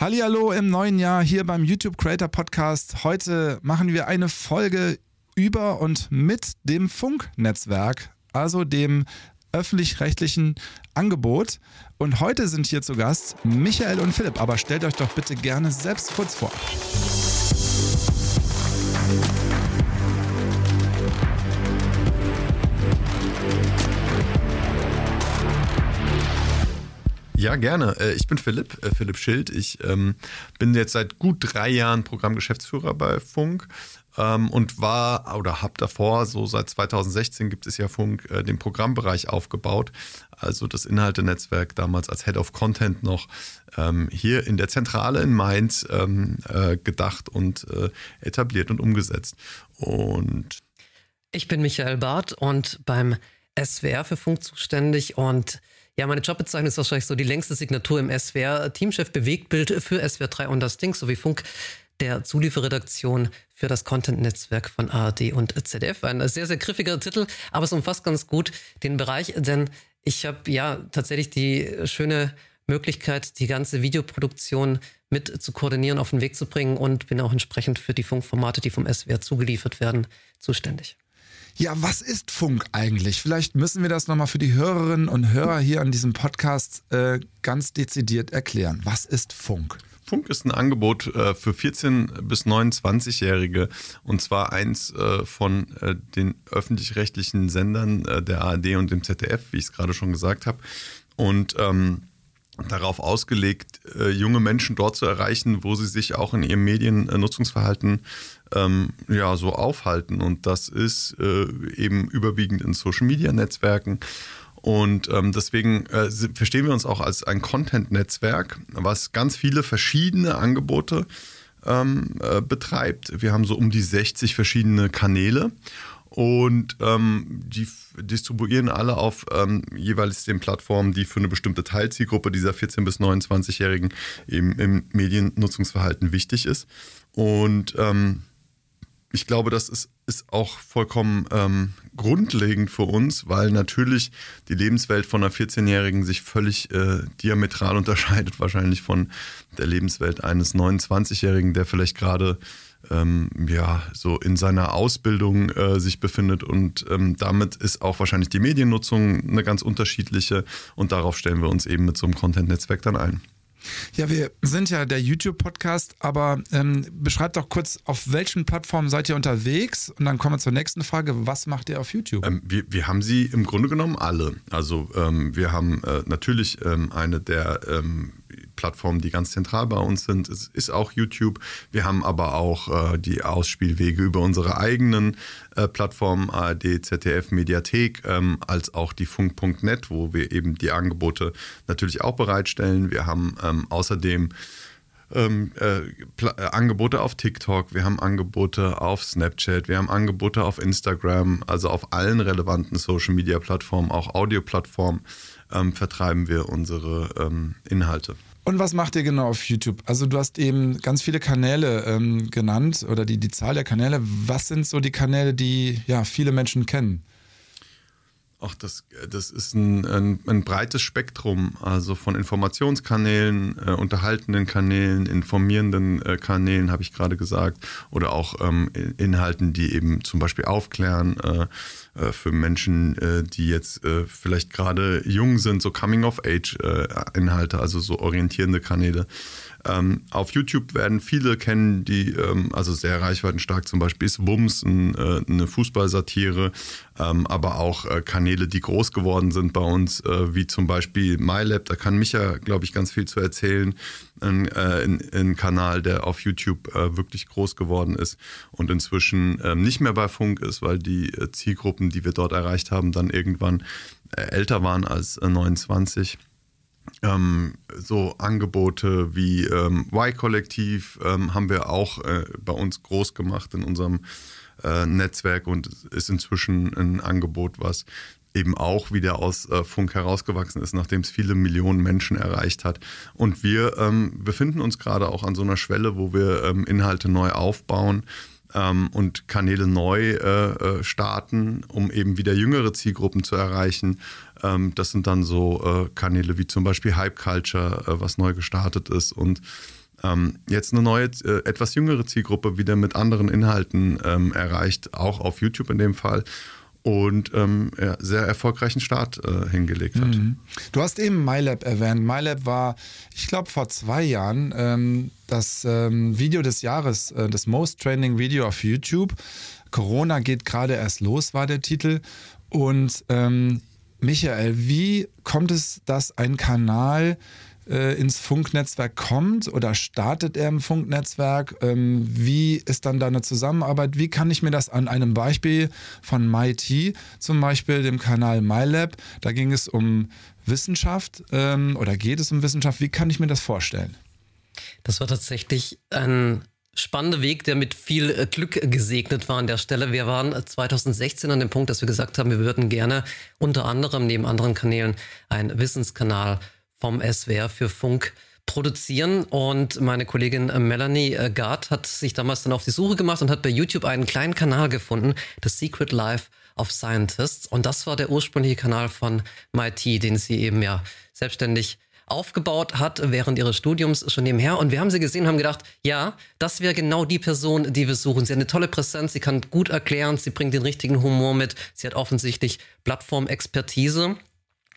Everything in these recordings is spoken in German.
Hallihallo im neuen Jahr hier beim YouTube Creator Podcast. Heute machen wir eine Folge über und mit dem Funknetzwerk, also dem öffentlich-rechtlichen Angebot. Und heute sind hier zu Gast Michael und Philipp. Aber stellt euch doch bitte gerne selbst kurz vor. Ja, gerne. Äh, ich bin Philipp, äh, Philipp Schild. Ich ähm, bin jetzt seit gut drei Jahren Programmgeschäftsführer bei Funk ähm, und war oder habe davor, so seit 2016 gibt es ja Funk, äh, den Programmbereich aufgebaut. Also das Inhaltenetzwerk damals als Head of Content noch ähm, hier in der Zentrale in Mainz ähm, äh, gedacht und äh, etabliert und umgesetzt. Und ich bin Michael Barth und beim SWR für Funk zuständig und ja, meine Jobbezeichnung ist wahrscheinlich so die längste Signatur im SWR. Teamchef Bewegtbild für SWR 3 und das Ding sowie Funk der Zulieferredaktion für das Content-Netzwerk von ARD und ZDF. Ein sehr, sehr griffiger Titel, aber es umfasst ganz gut den Bereich, denn ich habe ja tatsächlich die schöne Möglichkeit, die ganze Videoproduktion mit zu koordinieren, auf den Weg zu bringen und bin auch entsprechend für die Funkformate, die vom SWR zugeliefert werden, zuständig. Ja, was ist Funk eigentlich? Vielleicht müssen wir das nochmal für die Hörerinnen und Hörer hier an diesem Podcast äh, ganz dezidiert erklären. Was ist Funk? Funk ist ein Angebot äh, für 14- bis 29-Jährige und zwar eins äh, von äh, den öffentlich-rechtlichen Sendern äh, der ARD und dem ZDF, wie ich es gerade schon gesagt habe. Und ähm, darauf ausgelegt, äh, junge Menschen dort zu erreichen, wo sie sich auch in ihrem Mediennutzungsverhalten ähm, ja so aufhalten. Und das ist äh, eben überwiegend in Social-Media-Netzwerken. Und ähm, deswegen äh, verstehen wir uns auch als ein Content-Netzwerk, was ganz viele verschiedene Angebote ähm, äh, betreibt. Wir haben so um die 60 verschiedene Kanäle und ähm, die distribuieren alle auf ähm, jeweils den Plattformen, die für eine bestimmte Teilzielgruppe dieser 14- bis 29-Jährigen eben im Mediennutzungsverhalten wichtig ist. Und ähm, ich glaube, das ist, ist auch vollkommen ähm, grundlegend für uns, weil natürlich die Lebenswelt von einer 14-Jährigen sich völlig äh, diametral unterscheidet, wahrscheinlich von der Lebenswelt eines 29-Jährigen, der vielleicht gerade ähm, ja, so in seiner Ausbildung äh, sich befindet und ähm, damit ist auch wahrscheinlich die Mediennutzung eine ganz unterschiedliche und darauf stellen wir uns eben mit so einem Content-Netzwerk dann ein. Ja, wir sind ja der YouTube-Podcast, aber ähm, beschreibt doch kurz, auf welchen Plattformen seid ihr unterwegs? Und dann kommen wir zur nächsten Frage, was macht ihr auf YouTube? Ähm, wir, wir haben sie im Grunde genommen alle. Also ähm, wir haben äh, natürlich ähm, eine der ähm, Plattformen, die ganz zentral bei uns sind. Es ist auch YouTube. Wir haben aber auch äh, die Ausspielwege über unsere eigenen äh, Plattformen, ARD, ZDF, Mediathek, ähm, als auch die Funk.net, wo wir eben die Angebote natürlich auch bereitstellen. Wir haben ähm, außerdem ähm, äh, äh, Angebote auf TikTok, wir haben Angebote auf Snapchat, wir haben Angebote auf Instagram, also auf allen relevanten Social Media Plattformen, auch Audio-Plattformen ähm, vertreiben wir unsere ähm, Inhalte. Und was macht ihr genau auf YouTube? Also du hast eben ganz viele Kanäle ähm, genannt oder die, die Zahl der Kanäle. Was sind so die Kanäle, die ja viele Menschen kennen? Ach, das, das ist ein, ein, ein, breites Spektrum, also von Informationskanälen, äh, unterhaltenden Kanälen, informierenden äh, Kanälen, habe ich gerade gesagt, oder auch ähm, Inhalten, die eben zum Beispiel aufklären äh, für Menschen, äh, die jetzt äh, vielleicht gerade jung sind, so Coming-of-Age-Inhalte, also so orientierende Kanäle. Ähm, auf YouTube werden viele kennen, die, ähm, also sehr reichweitenstark zum Beispiel ist Wums, ein, äh, eine Fußballsatire, ähm, aber auch äh, Kanäle, die groß geworden sind bei uns, äh, wie zum Beispiel MyLab, da kann Micha, glaube ich, ganz viel zu erzählen. Ein, äh, ein, ein Kanal, der auf YouTube äh, wirklich groß geworden ist und inzwischen ähm, nicht mehr bei Funk ist, weil die äh, Zielgruppen, die wir dort erreicht haben, dann irgendwann älter waren als 29 ähm, so Angebote wie ähm, Y-Kollektiv ähm, haben wir auch äh, bei uns groß gemacht in unserem äh, Netzwerk und ist inzwischen ein Angebot, was eben auch wieder aus äh, Funk herausgewachsen ist, nachdem es viele Millionen Menschen erreicht hat. Und wir ähm, befinden uns gerade auch an so einer Schwelle, wo wir ähm, Inhalte neu aufbauen ähm, und Kanäle neu äh, äh, starten, um eben wieder jüngere Zielgruppen zu erreichen. Ähm, das sind dann so äh, Kanäle wie zum Beispiel Hype Culture, äh, was neu gestartet ist und ähm, jetzt eine neue, äh, etwas jüngere Zielgruppe wieder mit anderen Inhalten ähm, erreicht, auch auf YouTube in dem Fall und ähm, ja, sehr erfolgreichen Start äh, hingelegt hat. Mhm. Du hast eben MyLab erwähnt. MyLab war, ich glaube, vor zwei Jahren ähm, das ähm, Video des Jahres, äh, das Most Trending Video auf YouTube. Corona geht gerade erst los, war der Titel. Und ähm, Michael, wie kommt es, dass ein Kanal äh, ins Funknetzwerk kommt oder startet er im Funknetzwerk? Ähm, wie ist dann da eine Zusammenarbeit? Wie kann ich mir das an einem Beispiel von MIT, zum Beispiel dem Kanal MyLab, da ging es um Wissenschaft ähm, oder geht es um Wissenschaft? Wie kann ich mir das vorstellen? Das war tatsächlich ein spannender Weg, der mit viel äh, Glück gesegnet war an der Stelle. Wir waren 2016 an dem Punkt, dass wir gesagt haben, wir würden gerne unter anderem neben anderen Kanälen einen Wissenskanal vom SWR für Funk produzieren und meine Kollegin Melanie äh, Gard hat sich damals dann auf die Suche gemacht und hat bei YouTube einen kleinen Kanal gefunden, The Secret Life of Scientists und das war der ursprüngliche Kanal von MIT, den sie eben ja selbstständig aufgebaut hat während ihres Studiums schon nebenher. Und wir haben sie gesehen und haben gedacht, ja, das wäre genau die Person, die wir suchen. Sie hat eine tolle Präsenz, sie kann gut erklären, sie bringt den richtigen Humor mit, sie hat offensichtlich Plattformexpertise.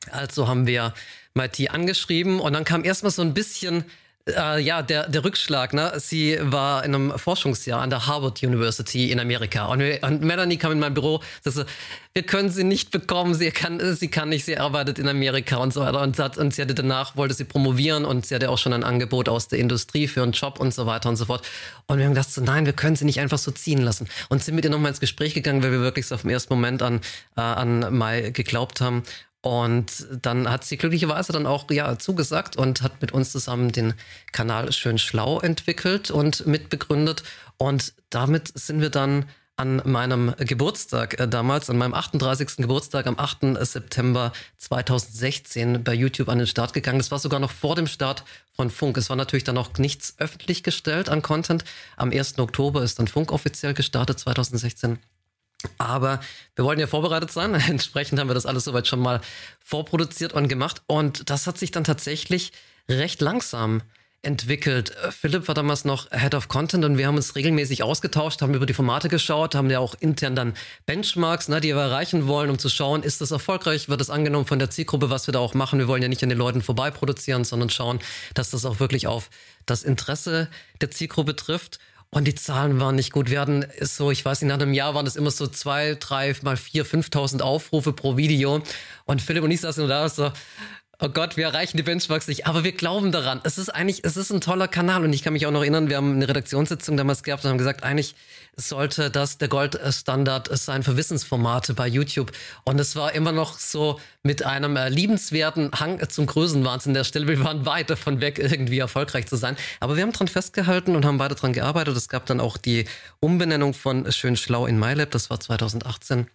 Also haben wir MIT angeschrieben und dann kam erstmal so ein bisschen äh, ja, der, der Rückschlag, ne? Sie war in einem Forschungsjahr an der Harvard University in Amerika. Und, wir, und Melanie kam in mein Büro, sagte, wir können sie nicht bekommen, sie kann, sie kann nicht, sie arbeitet in Amerika und so weiter. Und, hat, und sie hatte danach, wollte sie promovieren und sie hatte auch schon ein Angebot aus der Industrie für einen Job und so weiter und so fort. Und wir haben gedacht, so, nein, wir können sie nicht einfach so ziehen lassen. Und sind mit ihr nochmal ins Gespräch gegangen, weil wir wirklich so auf den ersten Moment an, äh, an Mai geglaubt haben. Und dann hat sie glücklicherweise dann auch ja zugesagt und hat mit uns zusammen den Kanal Schön Schlau entwickelt und mitbegründet. Und damit sind wir dann an meinem Geburtstag äh, damals, an meinem 38. Geburtstag am 8. September 2016 bei YouTube an den Start gegangen. Das war sogar noch vor dem Start von Funk. Es war natürlich dann noch nichts öffentlich gestellt an Content. Am 1. Oktober ist dann Funk offiziell gestartet 2016. Aber wir wollten ja vorbereitet sein. Entsprechend haben wir das alles soweit schon mal vorproduziert und gemacht. Und das hat sich dann tatsächlich recht langsam entwickelt. Philipp war damals noch Head of Content und wir haben uns regelmäßig ausgetauscht, haben über die Formate geschaut, haben ja auch intern dann Benchmarks, ne, die wir erreichen wollen, um zu schauen, ist das erfolgreich, wird das angenommen von der Zielgruppe, was wir da auch machen. Wir wollen ja nicht an den Leuten vorbei produzieren, sondern schauen, dass das auch wirklich auf das Interesse der Zielgruppe trifft. Und die Zahlen waren nicht gut. Wir hatten so, ich weiß nicht, nach einem Jahr waren es immer so zwei, drei mal vier, 5.000 Aufrufe pro Video. Und Philipp und ich saßen da so, oh Gott, wir erreichen die Benchmarks nicht, aber wir glauben daran. Es ist eigentlich, es ist ein toller Kanal und ich kann mich auch noch erinnern, wir haben eine Redaktionssitzung damals gehabt und haben gesagt, eigentlich sollte das der Goldstandard sein für Wissensformate bei YouTube. Und es war immer noch so mit einem äh, liebenswerten Hang zum Größenwahnsinn der Stelle. Wir waren weit davon weg, irgendwie erfolgreich zu sein. Aber wir haben dran festgehalten und haben weiter dran gearbeitet. Es gab dann auch die Umbenennung von Schön Schlau in MyLab, das war 2018.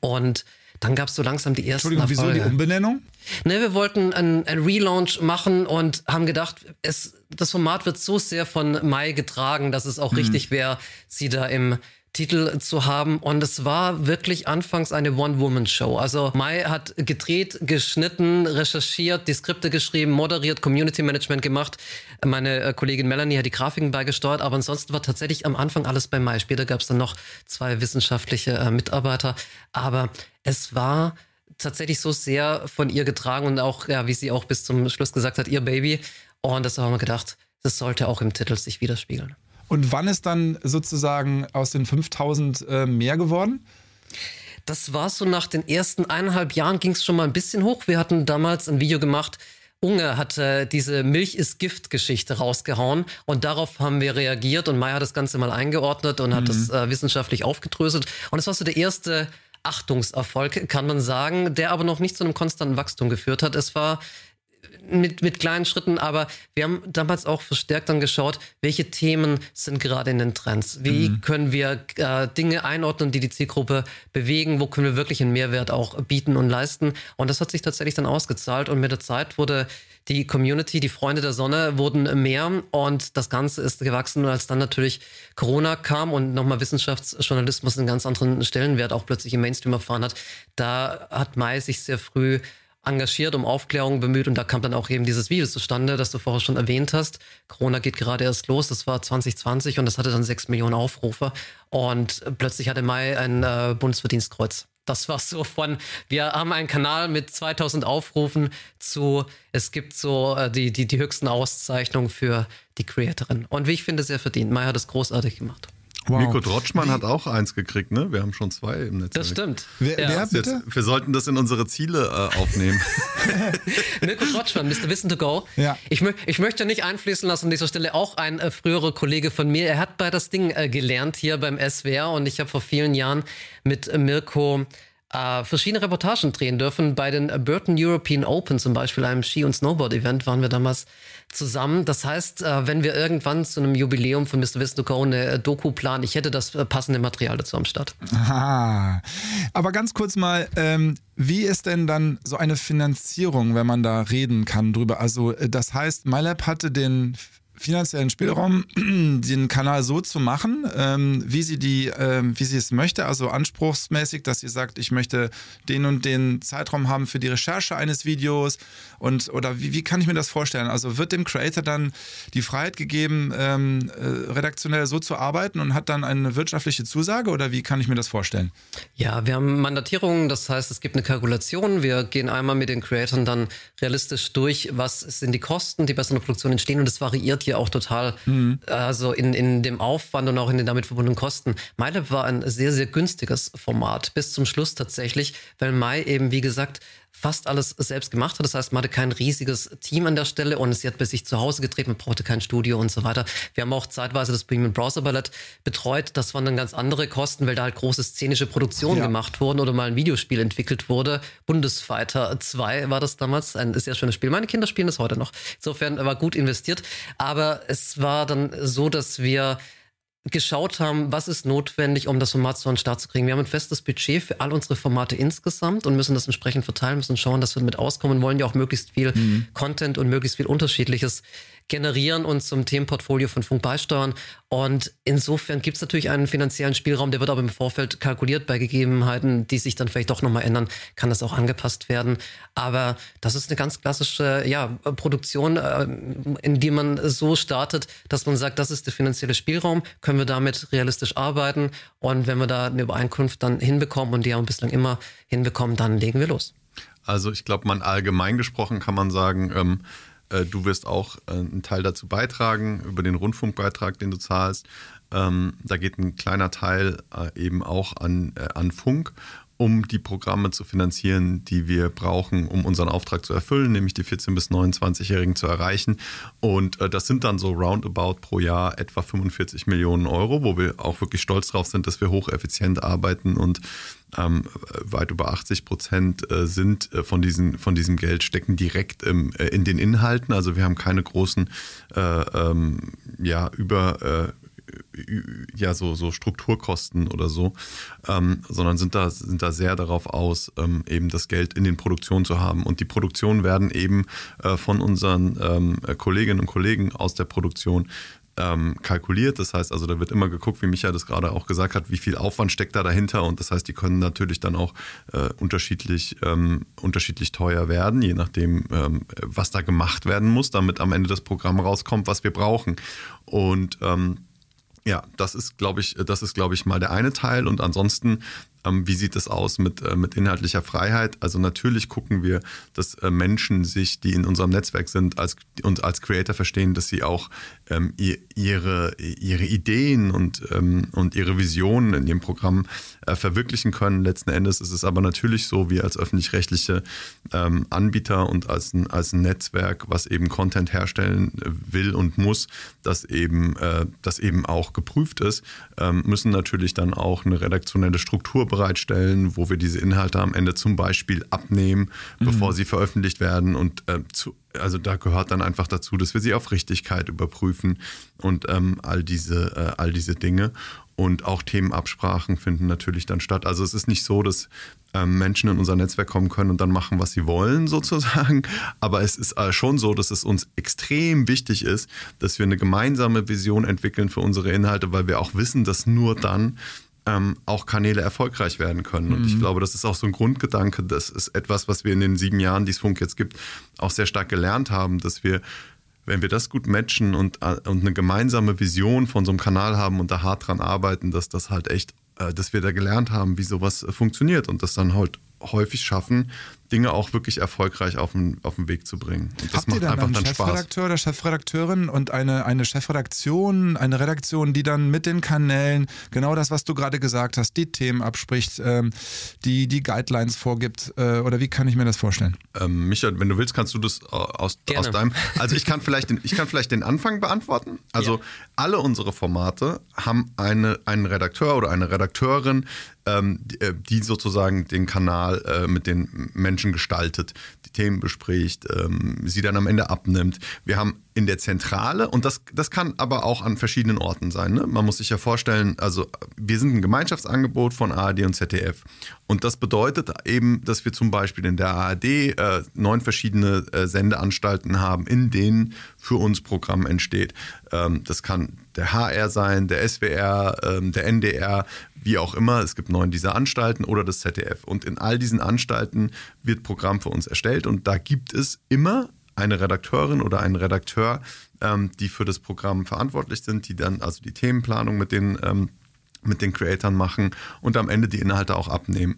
Und dann gab es so langsam die ersten Entschuldigung, Erfolge. wieso die Umbenennung? Ne, wir wollten ein, ein Relaunch machen und haben gedacht, es, das Format wird so sehr von Mai getragen, dass es auch mhm. richtig wäre, sie da im Titel zu haben. Und es war wirklich anfangs eine One-Woman-Show. Also Mai hat gedreht, geschnitten, recherchiert, die Skripte geschrieben, moderiert, Community Management gemacht. Meine äh, Kollegin Melanie hat die Grafiken beigesteuert, aber ansonsten war tatsächlich am Anfang alles bei Mai. Später gab es dann noch zwei wissenschaftliche äh, Mitarbeiter. Aber es war tatsächlich so sehr von ihr getragen und auch, ja, wie sie auch bis zum Schluss gesagt hat, ihr Baby. Und das haben wir gedacht, das sollte auch im Titel sich widerspiegeln. Und wann ist dann sozusagen aus den 5000 äh, mehr geworden? Das war so nach den ersten eineinhalb Jahren ging es schon mal ein bisschen hoch. Wir hatten damals ein Video gemacht. Unge hat äh, diese Milch ist Gift-Geschichte rausgehauen und darauf haben wir reagiert und Maya hat das Ganze mal eingeordnet und hat mhm. das äh, wissenschaftlich aufgedröselt. Und es war so der erste Achtungserfolg, kann man sagen, der aber noch nicht zu einem konstanten Wachstum geführt hat. Es war mit, mit kleinen Schritten, aber wir haben damals auch verstärkt dann geschaut, welche Themen sind gerade in den Trends. Wie mhm. können wir äh, Dinge einordnen, die die Zielgruppe bewegen? Wo können wir wirklich einen Mehrwert auch bieten und leisten? Und das hat sich tatsächlich dann ausgezahlt und mit der Zeit wurde die Community, die Freunde der Sonne wurden mehr und das Ganze ist gewachsen. Und als dann natürlich Corona kam und nochmal Wissenschaftsjournalismus einen ganz anderen Stellenwert auch plötzlich im Mainstream erfahren hat, da hat Mai sich sehr früh engagiert, um Aufklärung bemüht und da kam dann auch eben dieses Video zustande, das du vorher schon erwähnt hast. Corona geht gerade erst los, das war 2020 und das hatte dann sechs Millionen Aufrufe und plötzlich hatte Mai ein äh, Bundesverdienstkreuz. Das war so von, wir haben einen Kanal mit 2000 Aufrufen zu, es gibt so äh, die, die, die höchsten Auszeichnungen für die Creatorin. Und wie ich finde, sehr verdient. Mai hat es großartig gemacht. Wow. Nico Drotschmann Wie? hat auch eins gekriegt, ne? Wir haben schon zwei im Netz. Das stimmt. Wer, ja. wer bitte? Wir sollten das in unsere Ziele äh, aufnehmen. Mirko Drotschmann, Mr. Wissen to Go. Ja. Ich, ich möchte nicht einfließen lassen an dieser Stelle auch ein äh, früherer Kollege von mir. Er hat bei das Ding äh, gelernt hier beim SWR und ich habe vor vielen Jahren mit äh, Mirko äh, verschiedene Reportagen drehen dürfen. Bei den Burton European Open zum Beispiel, einem Ski- und Snowboard-Event, waren wir damals zusammen. Das heißt, äh, wenn wir irgendwann zu einem Jubiläum von Mr. To eine äh, Doku planen, ich hätte das äh, passende Material dazu am Start. Aha. Aber ganz kurz mal, ähm, wie ist denn dann so eine Finanzierung, wenn man da reden kann drüber? Also das heißt, MyLab hatte den finanziellen Spielraum, den Kanal so zu machen, ähm, wie sie die, ähm, wie sie es möchte, also anspruchsmäßig, dass sie sagt, ich möchte den und den Zeitraum haben für die Recherche eines Videos und oder wie, wie kann ich mir das vorstellen? Also wird dem Creator dann die Freiheit gegeben, ähm, äh, redaktionell so zu arbeiten und hat dann eine wirtschaftliche Zusage oder wie kann ich mir das vorstellen? Ja, wir haben Mandatierungen, das heißt, es gibt eine Kalkulation. Wir gehen einmal mit den Creatoren dann realistisch durch, was sind die Kosten, die bei so einer Produktion entstehen und es variiert hier auch total, mhm. also in, in dem Aufwand und auch in den damit verbundenen Kosten. MyLab war ein sehr, sehr günstiges Format bis zum Schluss tatsächlich, weil Mai eben, wie gesagt, fast alles selbst gemacht hat. Das heißt, man hatte kein riesiges Team an der Stelle und sie hat bei sich zu Hause gedreht, man brauchte kein Studio und so weiter. Wir haben auch zeitweise das Premium Browser Ballett betreut. Das waren dann ganz andere Kosten, weil da halt große szenische Produktionen ja. gemacht wurden oder mal ein Videospiel entwickelt wurde. Bundesfighter 2 war das damals, ein sehr schönes Spiel. Meine Kinder spielen das heute noch. Insofern war gut investiert. Aber es war dann so, dass wir geschaut haben, was ist notwendig, um das Format so an den Start zu kriegen. Wir haben ein festes Budget für all unsere Formate insgesamt und müssen das entsprechend verteilen, müssen schauen, dass wir mit auskommen, wollen ja auch möglichst viel mhm. Content und möglichst viel Unterschiedliches generieren und zum Themenportfolio von Funk beisteuern. Und insofern gibt es natürlich einen finanziellen Spielraum, der wird aber im Vorfeld kalkuliert bei Gegebenheiten, die sich dann vielleicht doch nochmal ändern, kann das auch angepasst werden. Aber das ist eine ganz klassische ja, Produktion, äh, in die man so startet, dass man sagt, das ist der finanzielle Spielraum, können wir damit realistisch arbeiten. Und wenn wir da eine Übereinkunft dann hinbekommen und die haben wir bislang immer hinbekommen, dann legen wir los. Also ich glaube, man allgemein gesprochen kann man sagen, ähm, äh, du wirst auch äh, einen Teil dazu beitragen über den Rundfunkbeitrag, den du zahlst. Ähm, da geht ein kleiner Teil äh, eben auch an, äh, an Funk um die Programme zu finanzieren, die wir brauchen, um unseren Auftrag zu erfüllen, nämlich die 14- bis 29-Jährigen zu erreichen. Und äh, das sind dann so roundabout pro Jahr etwa 45 Millionen Euro, wo wir auch wirklich stolz drauf sind, dass wir hocheffizient arbeiten und ähm, weit über 80 Prozent äh, sind äh, von, diesen, von diesem Geld stecken direkt im, äh, in den Inhalten. Also wir haben keine großen äh, ähm, ja, über äh, ja so, so Strukturkosten oder so, ähm, sondern sind da, sind da sehr darauf aus, ähm, eben das Geld in den Produktionen zu haben. Und die Produktionen werden eben äh, von unseren ähm, Kolleginnen und Kollegen aus der Produktion ähm, kalkuliert. Das heißt also, da wird immer geguckt, wie Michael das gerade auch gesagt hat, wie viel Aufwand steckt da dahinter. Und das heißt, die können natürlich dann auch äh, unterschiedlich, ähm, unterschiedlich teuer werden, je nachdem, ähm, was da gemacht werden muss, damit am Ende das Programm rauskommt, was wir brauchen. Und ähm, ja, das ist, glaube ich, das ist, glaube ich, mal der eine Teil. Und ansonsten wie sieht es aus mit, äh, mit inhaltlicher Freiheit? Also natürlich gucken wir, dass äh, Menschen sich, die in unserem Netzwerk sind, als, und als Creator verstehen, dass sie auch ähm, ihre, ihre Ideen und, ähm, und ihre Visionen in ihrem Programm äh, verwirklichen können. Letzten Endes ist es aber natürlich so, wir als öffentlich-rechtliche ähm, Anbieter und als ein, als ein Netzwerk, was eben Content herstellen will und muss, das eben, äh, das eben auch geprüft ist, ähm, müssen natürlich dann auch eine redaktionelle Struktur bereitstellen, wo wir diese Inhalte am Ende zum Beispiel abnehmen, mhm. bevor sie veröffentlicht werden. Und äh, zu, also da gehört dann einfach dazu, dass wir sie auf Richtigkeit überprüfen und ähm, all, diese, äh, all diese Dinge. Und auch Themenabsprachen finden natürlich dann statt. Also es ist nicht so, dass ähm, Menschen in unser Netzwerk kommen können und dann machen, was sie wollen, sozusagen. Aber es ist äh, schon so, dass es uns extrem wichtig ist, dass wir eine gemeinsame Vision entwickeln für unsere Inhalte, weil wir auch wissen, dass nur dann ähm, auch Kanäle erfolgreich werden können. Und mhm. ich glaube, das ist auch so ein Grundgedanke. Das ist etwas, was wir in den sieben Jahren, die es Funk jetzt gibt, auch sehr stark gelernt haben, dass wir wenn wir das gut matchen und, äh, und eine gemeinsame Vision von so einem Kanal haben und da hart dran arbeiten, dass das halt echt, äh, dass wir da gelernt haben, wie sowas äh, funktioniert und das dann halt häufig schaffen, Dinge auch wirklich erfolgreich auf den, auf den Weg zu bringen. Und das Habt macht ihr dann einfach einen dann Chefredakteur oder Chefredakteurin und eine, eine Chefredaktion, eine Redaktion, die dann mit den Kanälen genau das, was du gerade gesagt hast, die Themen abspricht, ähm, die die Guidelines vorgibt? Äh, oder wie kann ich mir das vorstellen? Ähm, Micha, wenn du willst, kannst du das aus, aus deinem. Also ich kann vielleicht den, ich kann vielleicht den Anfang beantworten. Also ja. alle unsere Formate haben eine, einen Redakteur oder eine Redakteurin, ähm, die, äh, die sozusagen den Kanal äh, mit den Menschen Menschen gestaltet, die Themen bespricht, ähm, sie dann am Ende abnimmt. Wir haben in der Zentrale, und das, das kann aber auch an verschiedenen Orten sein. Ne? Man muss sich ja vorstellen, also wir sind ein Gemeinschaftsangebot von ARD und ZDF. Und das bedeutet eben, dass wir zum Beispiel in der ARD äh, neun verschiedene äh, Sendeanstalten haben, in denen für uns Programm entsteht. Ähm, das kann der HR sein, der SWR, ähm, der NDR, wie auch immer. Es gibt neun dieser Anstalten oder das ZDF. Und in all diesen Anstalten wird Programm für uns erstellt. Und da gibt es immer eine Redakteurin oder einen Redakteur, ähm, die für das Programm verantwortlich sind, die dann also die Themenplanung mit den, ähm, mit den Creatoren machen und am Ende die Inhalte auch abnehmen.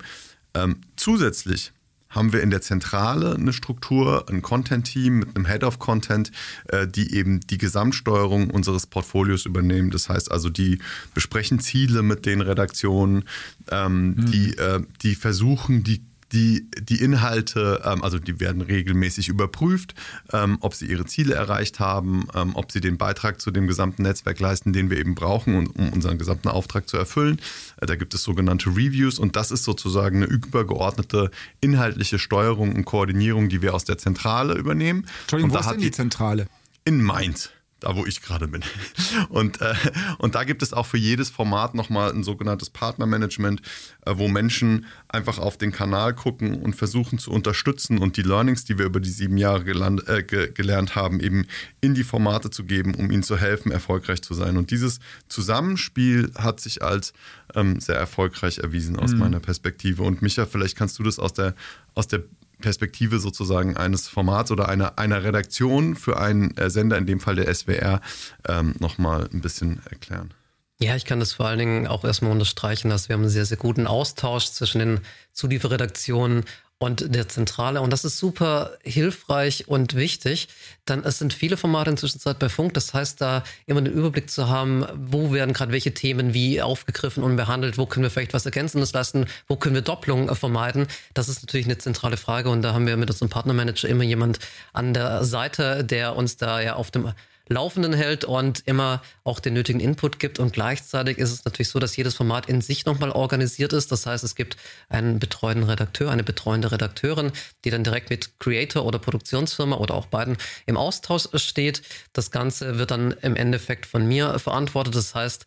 Ähm, zusätzlich haben wir in der Zentrale eine Struktur, ein Content-Team mit einem Head of Content, äh, die eben die Gesamtsteuerung unseres Portfolios übernehmen. Das heißt also, die besprechen Ziele mit den Redaktionen, ähm, mhm. die, äh, die versuchen, die die, die Inhalte, ähm, also die werden regelmäßig überprüft, ähm, ob sie ihre Ziele erreicht haben, ähm, ob sie den Beitrag zu dem gesamten Netzwerk leisten, den wir eben brauchen, um, um unseren gesamten Auftrag zu erfüllen. Äh, da gibt es sogenannte Reviews und das ist sozusagen eine übergeordnete inhaltliche Steuerung und Koordinierung, die wir aus der Zentrale übernehmen. Entschuldigung, wo ist denn die Zentrale? In Mainz da wo ich gerade bin. Und, äh, und da gibt es auch für jedes Format nochmal ein sogenanntes Partnermanagement, äh, wo Menschen einfach auf den Kanal gucken und versuchen zu unterstützen und die Learnings, die wir über die sieben Jahre gelernt, äh, ge gelernt haben, eben in die Formate zu geben, um ihnen zu helfen, erfolgreich zu sein. Und dieses Zusammenspiel hat sich als ähm, sehr erfolgreich erwiesen aus mhm. meiner Perspektive. Und Micha, vielleicht kannst du das aus der, aus der Perspektive sozusagen eines Formats oder einer, einer Redaktion für einen äh, Sender, in dem Fall der SWR, ähm, nochmal ein bisschen erklären. Ja, ich kann das vor allen Dingen auch erstmal unterstreichen, dass wir haben einen sehr, sehr guten Austausch zwischen den Zulieferredaktionen und der Zentrale. Und das ist super hilfreich und wichtig. Dann es sind viele Formate inzwischen bei Funk. Das heißt, da immer den Überblick zu haben, wo werden gerade welche Themen wie aufgegriffen und behandelt, wo können wir vielleicht was Ergänzendes leisten, wo können wir Doppelungen vermeiden. Das ist natürlich eine zentrale Frage. Und da haben wir mit unserem Partnermanager immer jemand an der Seite, der uns da ja auf dem Laufenden hält und immer auch den nötigen Input gibt. Und gleichzeitig ist es natürlich so, dass jedes Format in sich nochmal organisiert ist. Das heißt, es gibt einen betreuenden Redakteur, eine betreuende Redakteurin, die dann direkt mit Creator oder Produktionsfirma oder auch beiden im Austausch steht. Das Ganze wird dann im Endeffekt von mir verantwortet. Das heißt,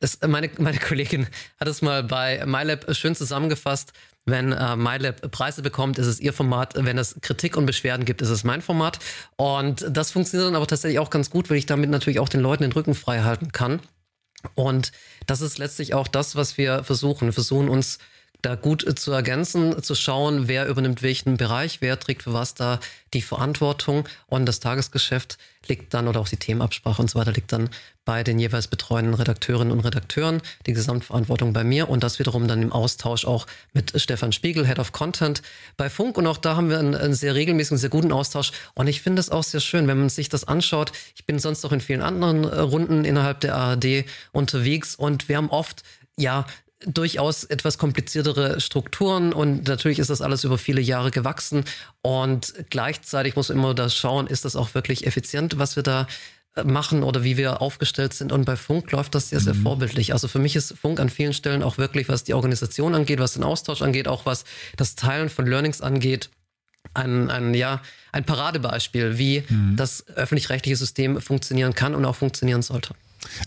es, meine, meine Kollegin hat es mal bei MyLab schön zusammengefasst. Wenn äh, MyLab Preise bekommt, ist es ihr Format. Wenn es Kritik und Beschwerden gibt, ist es mein Format. Und das funktioniert dann aber tatsächlich auch ganz gut, weil ich damit natürlich auch den Leuten den Rücken frei halten kann. Und das ist letztlich auch das, was wir versuchen. Wir versuchen uns da gut zu ergänzen, zu schauen, wer übernimmt welchen Bereich, wer trägt für was da die Verantwortung. Und das Tagesgeschäft liegt dann oder auch die Themenabsprache und so weiter liegt dann bei den jeweils betreuenden Redakteurinnen und Redakteuren, die Gesamtverantwortung bei mir. Und das wiederum dann im Austausch auch mit Stefan Spiegel, Head of Content bei Funk. Und auch da haben wir einen, einen sehr regelmäßigen, sehr guten Austausch. Und ich finde es auch sehr schön, wenn man sich das anschaut. Ich bin sonst auch in vielen anderen äh, Runden innerhalb der ARD unterwegs. Und wir haben oft ja, durchaus etwas kompliziertere Strukturen und natürlich ist das alles über viele Jahre gewachsen und gleichzeitig muss man immer da schauen, ist das auch wirklich effizient, was wir da äh, machen oder wie wir aufgestellt sind. Und bei Funk läuft das sehr, sehr mhm. vorbildlich. Also für mich ist Funk an vielen Stellen auch wirklich, was die Organisation angeht, was den Austausch angeht, auch was das Teilen von Learnings angeht, ein, ein, ja, ein Paradebeispiel, wie mhm. das öffentlich-rechtliche System funktionieren kann und auch funktionieren sollte.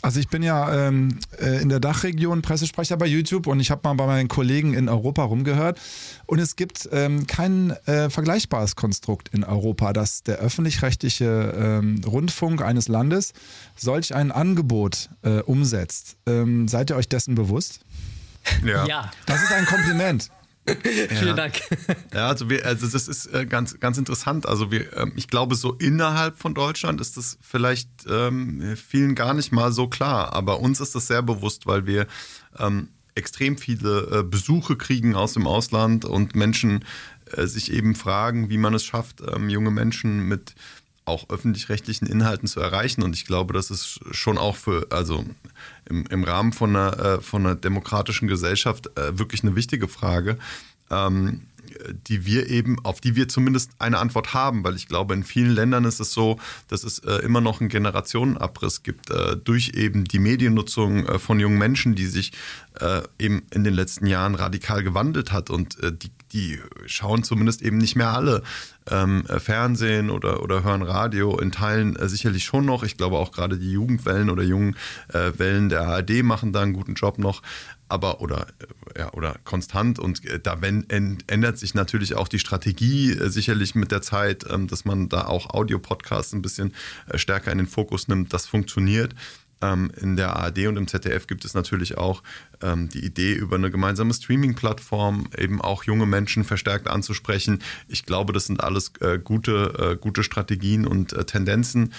Also ich bin ja ähm, äh, in der Dachregion Pressesprecher bei YouTube und ich habe mal bei meinen Kollegen in Europa rumgehört und es gibt ähm, kein äh, vergleichbares Konstrukt in Europa, dass der öffentlich-rechtliche ähm, Rundfunk eines Landes solch ein Angebot äh, umsetzt. Ähm, seid ihr euch dessen bewusst? Ja. ja. Das ist ein Kompliment. Vielen Dank. Ja, also, wir, also das ist äh, ganz, ganz interessant. Also wir, ähm, ich glaube, so innerhalb von Deutschland ist das vielleicht ähm, vielen gar nicht mal so klar. Aber uns ist das sehr bewusst, weil wir ähm, extrem viele äh, Besuche kriegen aus dem Ausland und Menschen äh, sich eben fragen, wie man es schafft, ähm, junge Menschen mit auch öffentlich-rechtlichen Inhalten zu erreichen. Und ich glaube, das ist schon auch für, also im, im Rahmen von einer, äh, von einer demokratischen Gesellschaft äh, wirklich eine wichtige Frage. Ähm, die wir eben, auf die wir zumindest eine Antwort haben, weil ich glaube, in vielen Ländern ist es so, dass es äh, immer noch einen Generationenabriss gibt äh, durch eben die Mediennutzung äh, von jungen Menschen, die sich äh, eben in den letzten Jahren radikal gewandelt hat und äh, die, die schauen zumindest eben nicht mehr alle ähm, äh, Fernsehen oder, oder hören Radio, in Teilen sicherlich schon noch. Ich glaube auch gerade die Jugendwellen oder jungen Wellen der ARD machen da einen guten Job noch aber oder ja oder konstant und äh, da ändert sich natürlich auch die Strategie äh, sicherlich mit der Zeit, ähm, dass man da auch Audio-Podcasts ein bisschen äh, stärker in den Fokus nimmt. Das funktioniert. Ähm, in der ARD und im ZDF gibt es natürlich auch ähm, die Idee, über eine gemeinsame Streaming-Plattform eben auch junge Menschen verstärkt anzusprechen. Ich glaube, das sind alles gute, gute Strategien und Tendenzen.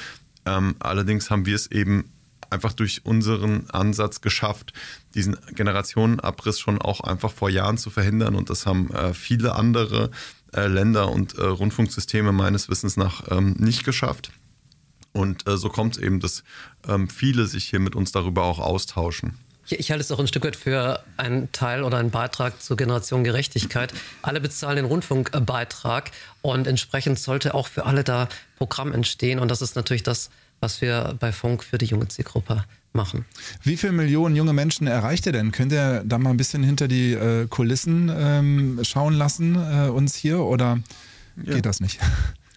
Allerdings haben wir es eben einfach durch unseren Ansatz geschafft, diesen Generationenabriss schon auch einfach vor Jahren zu verhindern. Und das haben äh, viele andere äh, Länder und äh, Rundfunksysteme meines Wissens nach ähm, nicht geschafft. Und äh, so kommt es eben, dass ähm, viele sich hier mit uns darüber auch austauschen. Ich halte es auch ein Stück weit für einen Teil oder einen Beitrag zur Generation Gerechtigkeit. Alle bezahlen den Rundfunkbeitrag und entsprechend sollte auch für alle da Programm entstehen. Und das ist natürlich das, was wir bei Funk für die junge Zielgruppe machen. Wie viele Millionen junge Menschen erreicht ihr denn? Könnt ihr da mal ein bisschen hinter die äh, Kulissen ähm, schauen lassen, äh, uns hier, oder ja. geht das nicht?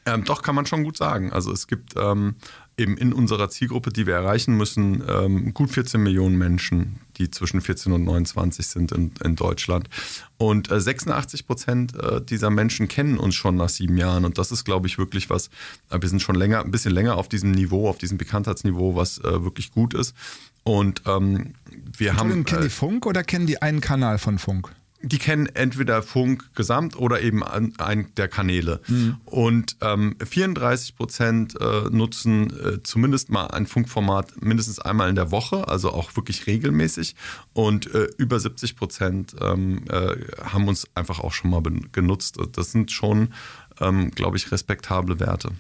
Ähm, doch, kann man schon gut sagen. Also es gibt ähm, eben in unserer Zielgruppe, die wir erreichen müssen, ähm, gut 14 Millionen Menschen, die zwischen 14 und 29 sind in, in Deutschland. Und äh, 86 Prozent äh, dieser Menschen kennen uns schon nach sieben Jahren. Und das ist, glaube ich, wirklich was, äh, wir sind schon länger, ein bisschen länger auf diesem Niveau, auf diesem Bekanntheitsniveau, was äh, wirklich gut ist. Und ähm, wir haben. Kennen die äh, Funk oder kennen die einen Kanal von Funk? Die kennen entweder Funk gesamt oder eben einen der Kanäle. Mhm. Und ähm, 34 Prozent äh, nutzen äh, zumindest mal ein Funkformat mindestens einmal in der Woche, also auch wirklich regelmäßig. Und äh, über 70 Prozent ähm, äh, haben uns einfach auch schon mal genutzt. Das sind schon, ähm, glaube ich, respektable Werte.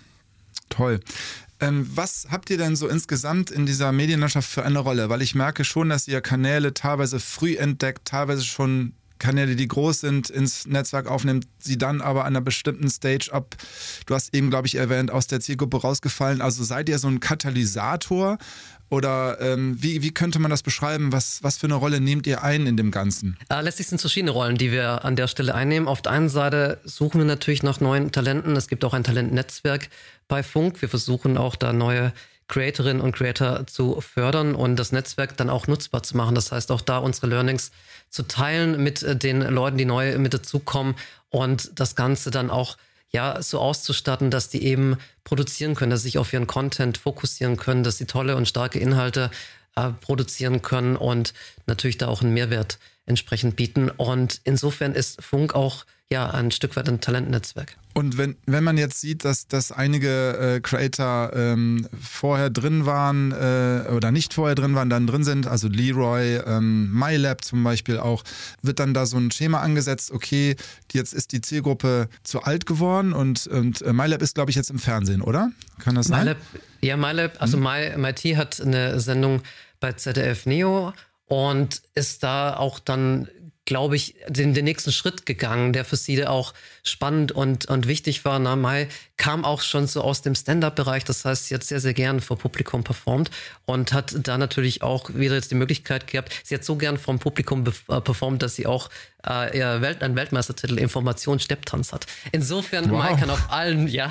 Toll ähm, was habt ihr denn so insgesamt in dieser Medienlandschaft für eine Rolle? Weil ich merke schon, dass ihr Kanäle teilweise früh entdeckt, teilweise schon Kanäle, die groß sind, ins Netzwerk aufnimmt, sie dann aber an einer bestimmten Stage ab, du hast eben, glaube ich, erwähnt, aus der Zielgruppe rausgefallen. Also seid ihr so ein Katalysator oder ähm, wie, wie könnte man das beschreiben? Was, was für eine Rolle nehmt ihr ein in dem Ganzen? Äh, letztlich sind es verschiedene Rollen, die wir an der Stelle einnehmen. Auf der einen Seite suchen wir natürlich nach neuen Talenten. Es gibt auch ein Talentnetzwerk bei Funk. Wir versuchen auch da neue Creatorinnen und Creator zu fördern und das Netzwerk dann auch nutzbar zu machen. Das heißt, auch da unsere Learnings zu teilen mit äh, den Leuten, die neu mit dazukommen und das Ganze dann auch ja, so auszustatten, dass die eben produzieren können, dass sie sich auf ihren Content fokussieren können, dass sie tolle und starke Inhalte äh, produzieren können und natürlich da auch einen Mehrwert entsprechend bieten. Und insofern ist Funk auch ja ein Stück weit ein Talentnetzwerk. Und wenn, wenn man jetzt sieht, dass, dass einige äh, Creator ähm, vorher drin waren äh, oder nicht vorher drin waren, dann drin sind, also Leroy, ähm, MyLab zum Beispiel auch, wird dann da so ein Schema angesetzt, okay, jetzt ist die Zielgruppe zu alt geworden und, und äh, MyLab ist, glaube ich, jetzt im Fernsehen, oder? Kann das MyLab, sein? Ja, MyLab, also hm. My, MIT hat eine Sendung bei ZDF Neo und ist da auch dann glaube ich, den, den nächsten Schritt gegangen, der für sie auch spannend und, und wichtig war. Na, Mai kam auch schon so aus dem Stand-up-Bereich, das heißt, sie hat sehr, sehr gern vor Publikum performt und hat da natürlich auch wieder jetzt die Möglichkeit gehabt, sie hat so gern vom Publikum äh, performt, dass sie auch äh, ihr Welt, einen Weltmeistertitel Information Stepptanz hat. Insofern, wow. Mai kann auf allen, ja,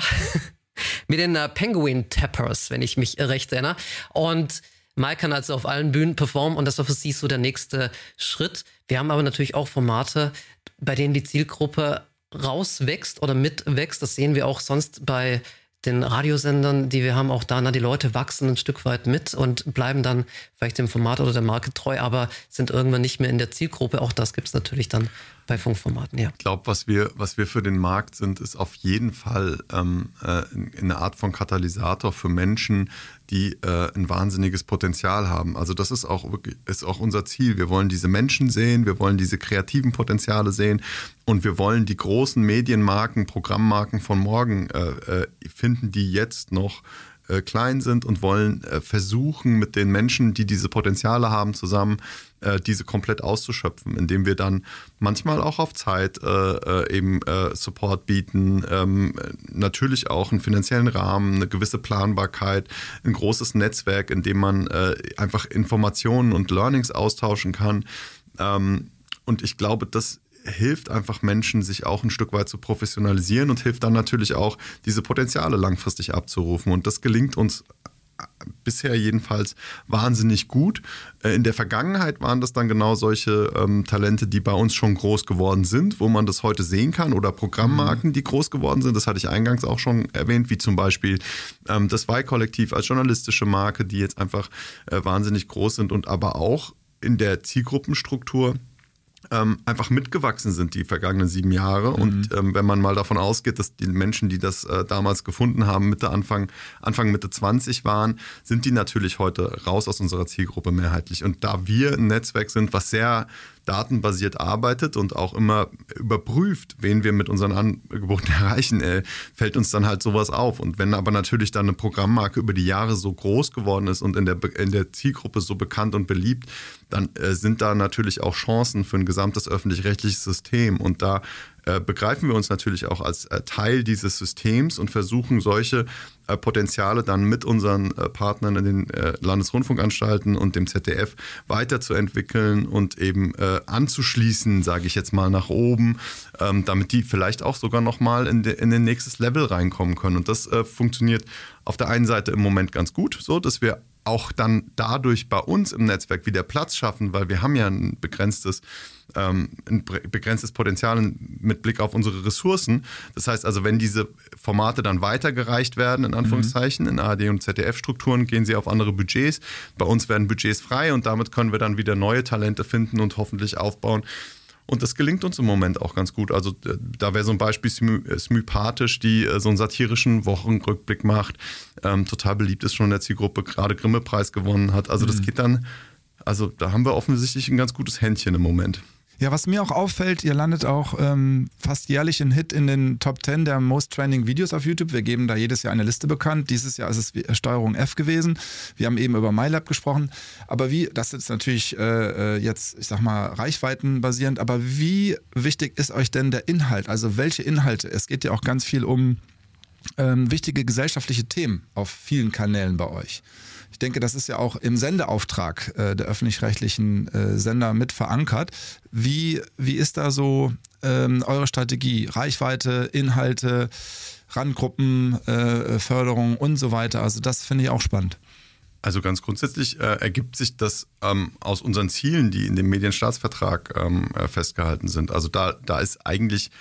mit den äh, Penguin Tappers, wenn ich mich recht erinnere. Und Mike kann also auf allen Bühnen performen und das war für sie so der nächste Schritt. Wir haben aber natürlich auch Formate, bei denen die Zielgruppe rauswächst oder mitwächst. Das sehen wir auch sonst bei den Radiosendern, die wir haben, auch da, na, die Leute wachsen ein Stück weit mit und bleiben dann vielleicht dem Format oder der Marke treu, aber sind irgendwann nicht mehr in der Zielgruppe. Auch das gibt es natürlich dann bei Funkformaten, ja. Ich glaube, was wir, was wir für den Markt sind, ist auf jeden Fall ähm, äh, eine Art von Katalysator für Menschen, die äh, ein wahnsinniges Potenzial haben. Also das ist auch wirklich, ist auch unser Ziel. Wir wollen diese Menschen sehen, wir wollen diese kreativen Potenziale sehen und wir wollen die großen Medienmarken, Programmmarken von morgen äh, äh finden, die jetzt noch äh, klein sind und wollen äh, versuchen, mit den Menschen, die diese Potenziale haben, zusammen äh, diese komplett auszuschöpfen, indem wir dann manchmal auch auf Zeit äh, äh, eben äh, Support bieten, ähm, natürlich auch einen finanziellen Rahmen, eine gewisse Planbarkeit, ein großes Netzwerk, in dem man einfach Informationen und Learnings austauschen kann. Ähm, und ich glaube, das hilft einfach Menschen, sich auch ein Stück weit zu professionalisieren und hilft dann natürlich auch, diese Potenziale langfristig abzurufen. Und das gelingt uns bisher jedenfalls wahnsinnig gut. Äh, in der Vergangenheit waren das dann genau solche ähm, Talente, die bei uns schon groß geworden sind, wo man das heute sehen kann, oder Programmmarken, mhm. die groß geworden sind. Das hatte ich eingangs auch schon erwähnt, wie zum Beispiel ähm, das Y-Kollektiv als journalistische Marke, die jetzt einfach äh, wahnsinnig groß sind und aber auch in der Zielgruppenstruktur ähm, einfach mitgewachsen sind die vergangenen sieben Jahre. Mhm. Und ähm, wenn man mal davon ausgeht, dass die Menschen, die das äh, damals gefunden haben, Mitte, Anfang, Anfang, Mitte 20 waren, sind die natürlich heute raus aus unserer Zielgruppe mehrheitlich. Und da wir ein Netzwerk sind, was sehr datenbasiert arbeitet und auch immer überprüft, wen wir mit unseren Angeboten erreichen, äh, fällt uns dann halt sowas auf. Und wenn aber natürlich dann eine Programmmarke über die Jahre so groß geworden ist und in der, in der Zielgruppe so bekannt und beliebt, dann äh, sind da natürlich auch Chancen für ein gesamtes öffentlich-rechtliches System. Und da äh, begreifen wir uns natürlich auch als äh, Teil dieses Systems und versuchen solche äh, Potenziale dann mit unseren Partnern in den Landesrundfunkanstalten und dem ZDF weiterzuentwickeln und eben anzuschließen, sage ich jetzt mal, nach oben, ähm, damit die vielleicht auch sogar nochmal in, in den nächstes Level reinkommen können. Und das funktioniert auf der einen Seite im Moment ganz gut, so dass wir auch dann dadurch bei uns im Netzwerk wieder Platz schaffen, weil wir haben ja ein begrenztes, ähm, ein begrenztes Potenzial mit Blick auf unsere Ressourcen. Das heißt also, wenn diese Formate dann weitergereicht werden, in Anführungszeichen, in ARD und ZDF-Strukturen, gehen sie auf andere Budgets. Bei uns werden Budgets frei und damit können wir dann wieder neue Talente finden und hoffentlich aufbauen. Und das gelingt uns im Moment auch ganz gut. Also da wäre so ein Beispiel Smypathisch, die äh, so einen satirischen Wochenrückblick macht. Ähm, total beliebt ist schon in der Zielgruppe, gerade Grimme-Preis gewonnen hat. Also das mhm. geht dann, also da haben wir offensichtlich ein ganz gutes Händchen im Moment. Ja, was mir auch auffällt, ihr landet auch ähm, fast jährlich ein Hit in den Top 10 der Most Trending Videos auf YouTube. Wir geben da jedes Jahr eine Liste bekannt. Dieses Jahr ist es Steuerung F gewesen. Wir haben eben über MyLab gesprochen. Aber wie, das ist natürlich äh, äh, jetzt, ich sag mal, reichweitenbasierend, aber wie wichtig ist euch denn der Inhalt? Also welche Inhalte? Es geht ja auch ganz viel um ähm, wichtige gesellschaftliche Themen auf vielen Kanälen bei euch. Ich denke, das ist ja auch im Sendeauftrag äh, der öffentlich-rechtlichen äh, Sender mit verankert. Wie, wie ist da so ähm, eure Strategie? Reichweite, Inhalte, Randgruppen, äh, Förderung und so weiter. Also das finde ich auch spannend. Also ganz grundsätzlich äh, ergibt sich das ähm, aus unseren Zielen, die in dem Medienstaatsvertrag ähm, äh, festgehalten sind. Also da, da ist eigentlich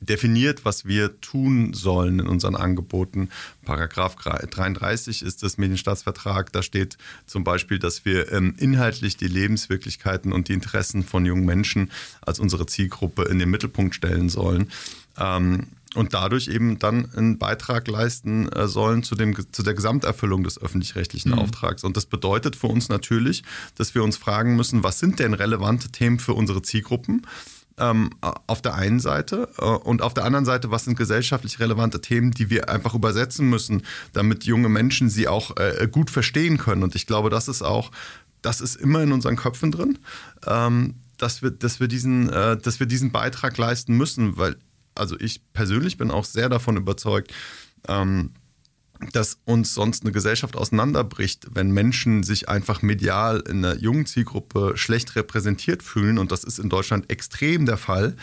definiert, was wir tun sollen in unseren Angeboten. Paragraph 33 ist das Medienstaatsvertrag. Da steht zum Beispiel, dass wir ähm, inhaltlich die Lebenswirklichkeiten und die Interessen von jungen Menschen als unsere Zielgruppe in den Mittelpunkt stellen sollen. Ähm, und dadurch eben dann einen Beitrag leisten äh, sollen zu, dem, zu der Gesamterfüllung des öffentlich-rechtlichen mhm. Auftrags. Und das bedeutet für uns natürlich, dass wir uns fragen müssen, was sind denn relevante Themen für unsere Zielgruppen? Ähm, auf der einen Seite äh, und auf der anderen Seite, was sind gesellschaftlich relevante Themen, die wir einfach übersetzen müssen, damit junge Menschen sie auch äh, gut verstehen können. Und ich glaube, das ist auch, das ist immer in unseren Köpfen drin, ähm, dass, wir, dass, wir diesen, äh, dass wir diesen Beitrag leisten müssen, weil, also ich persönlich bin auch sehr davon überzeugt, ähm, dass uns sonst eine Gesellschaft auseinanderbricht, wenn Menschen sich einfach medial in einer jungen Zielgruppe schlecht repräsentiert fühlen, und das ist in Deutschland extrem der Fall,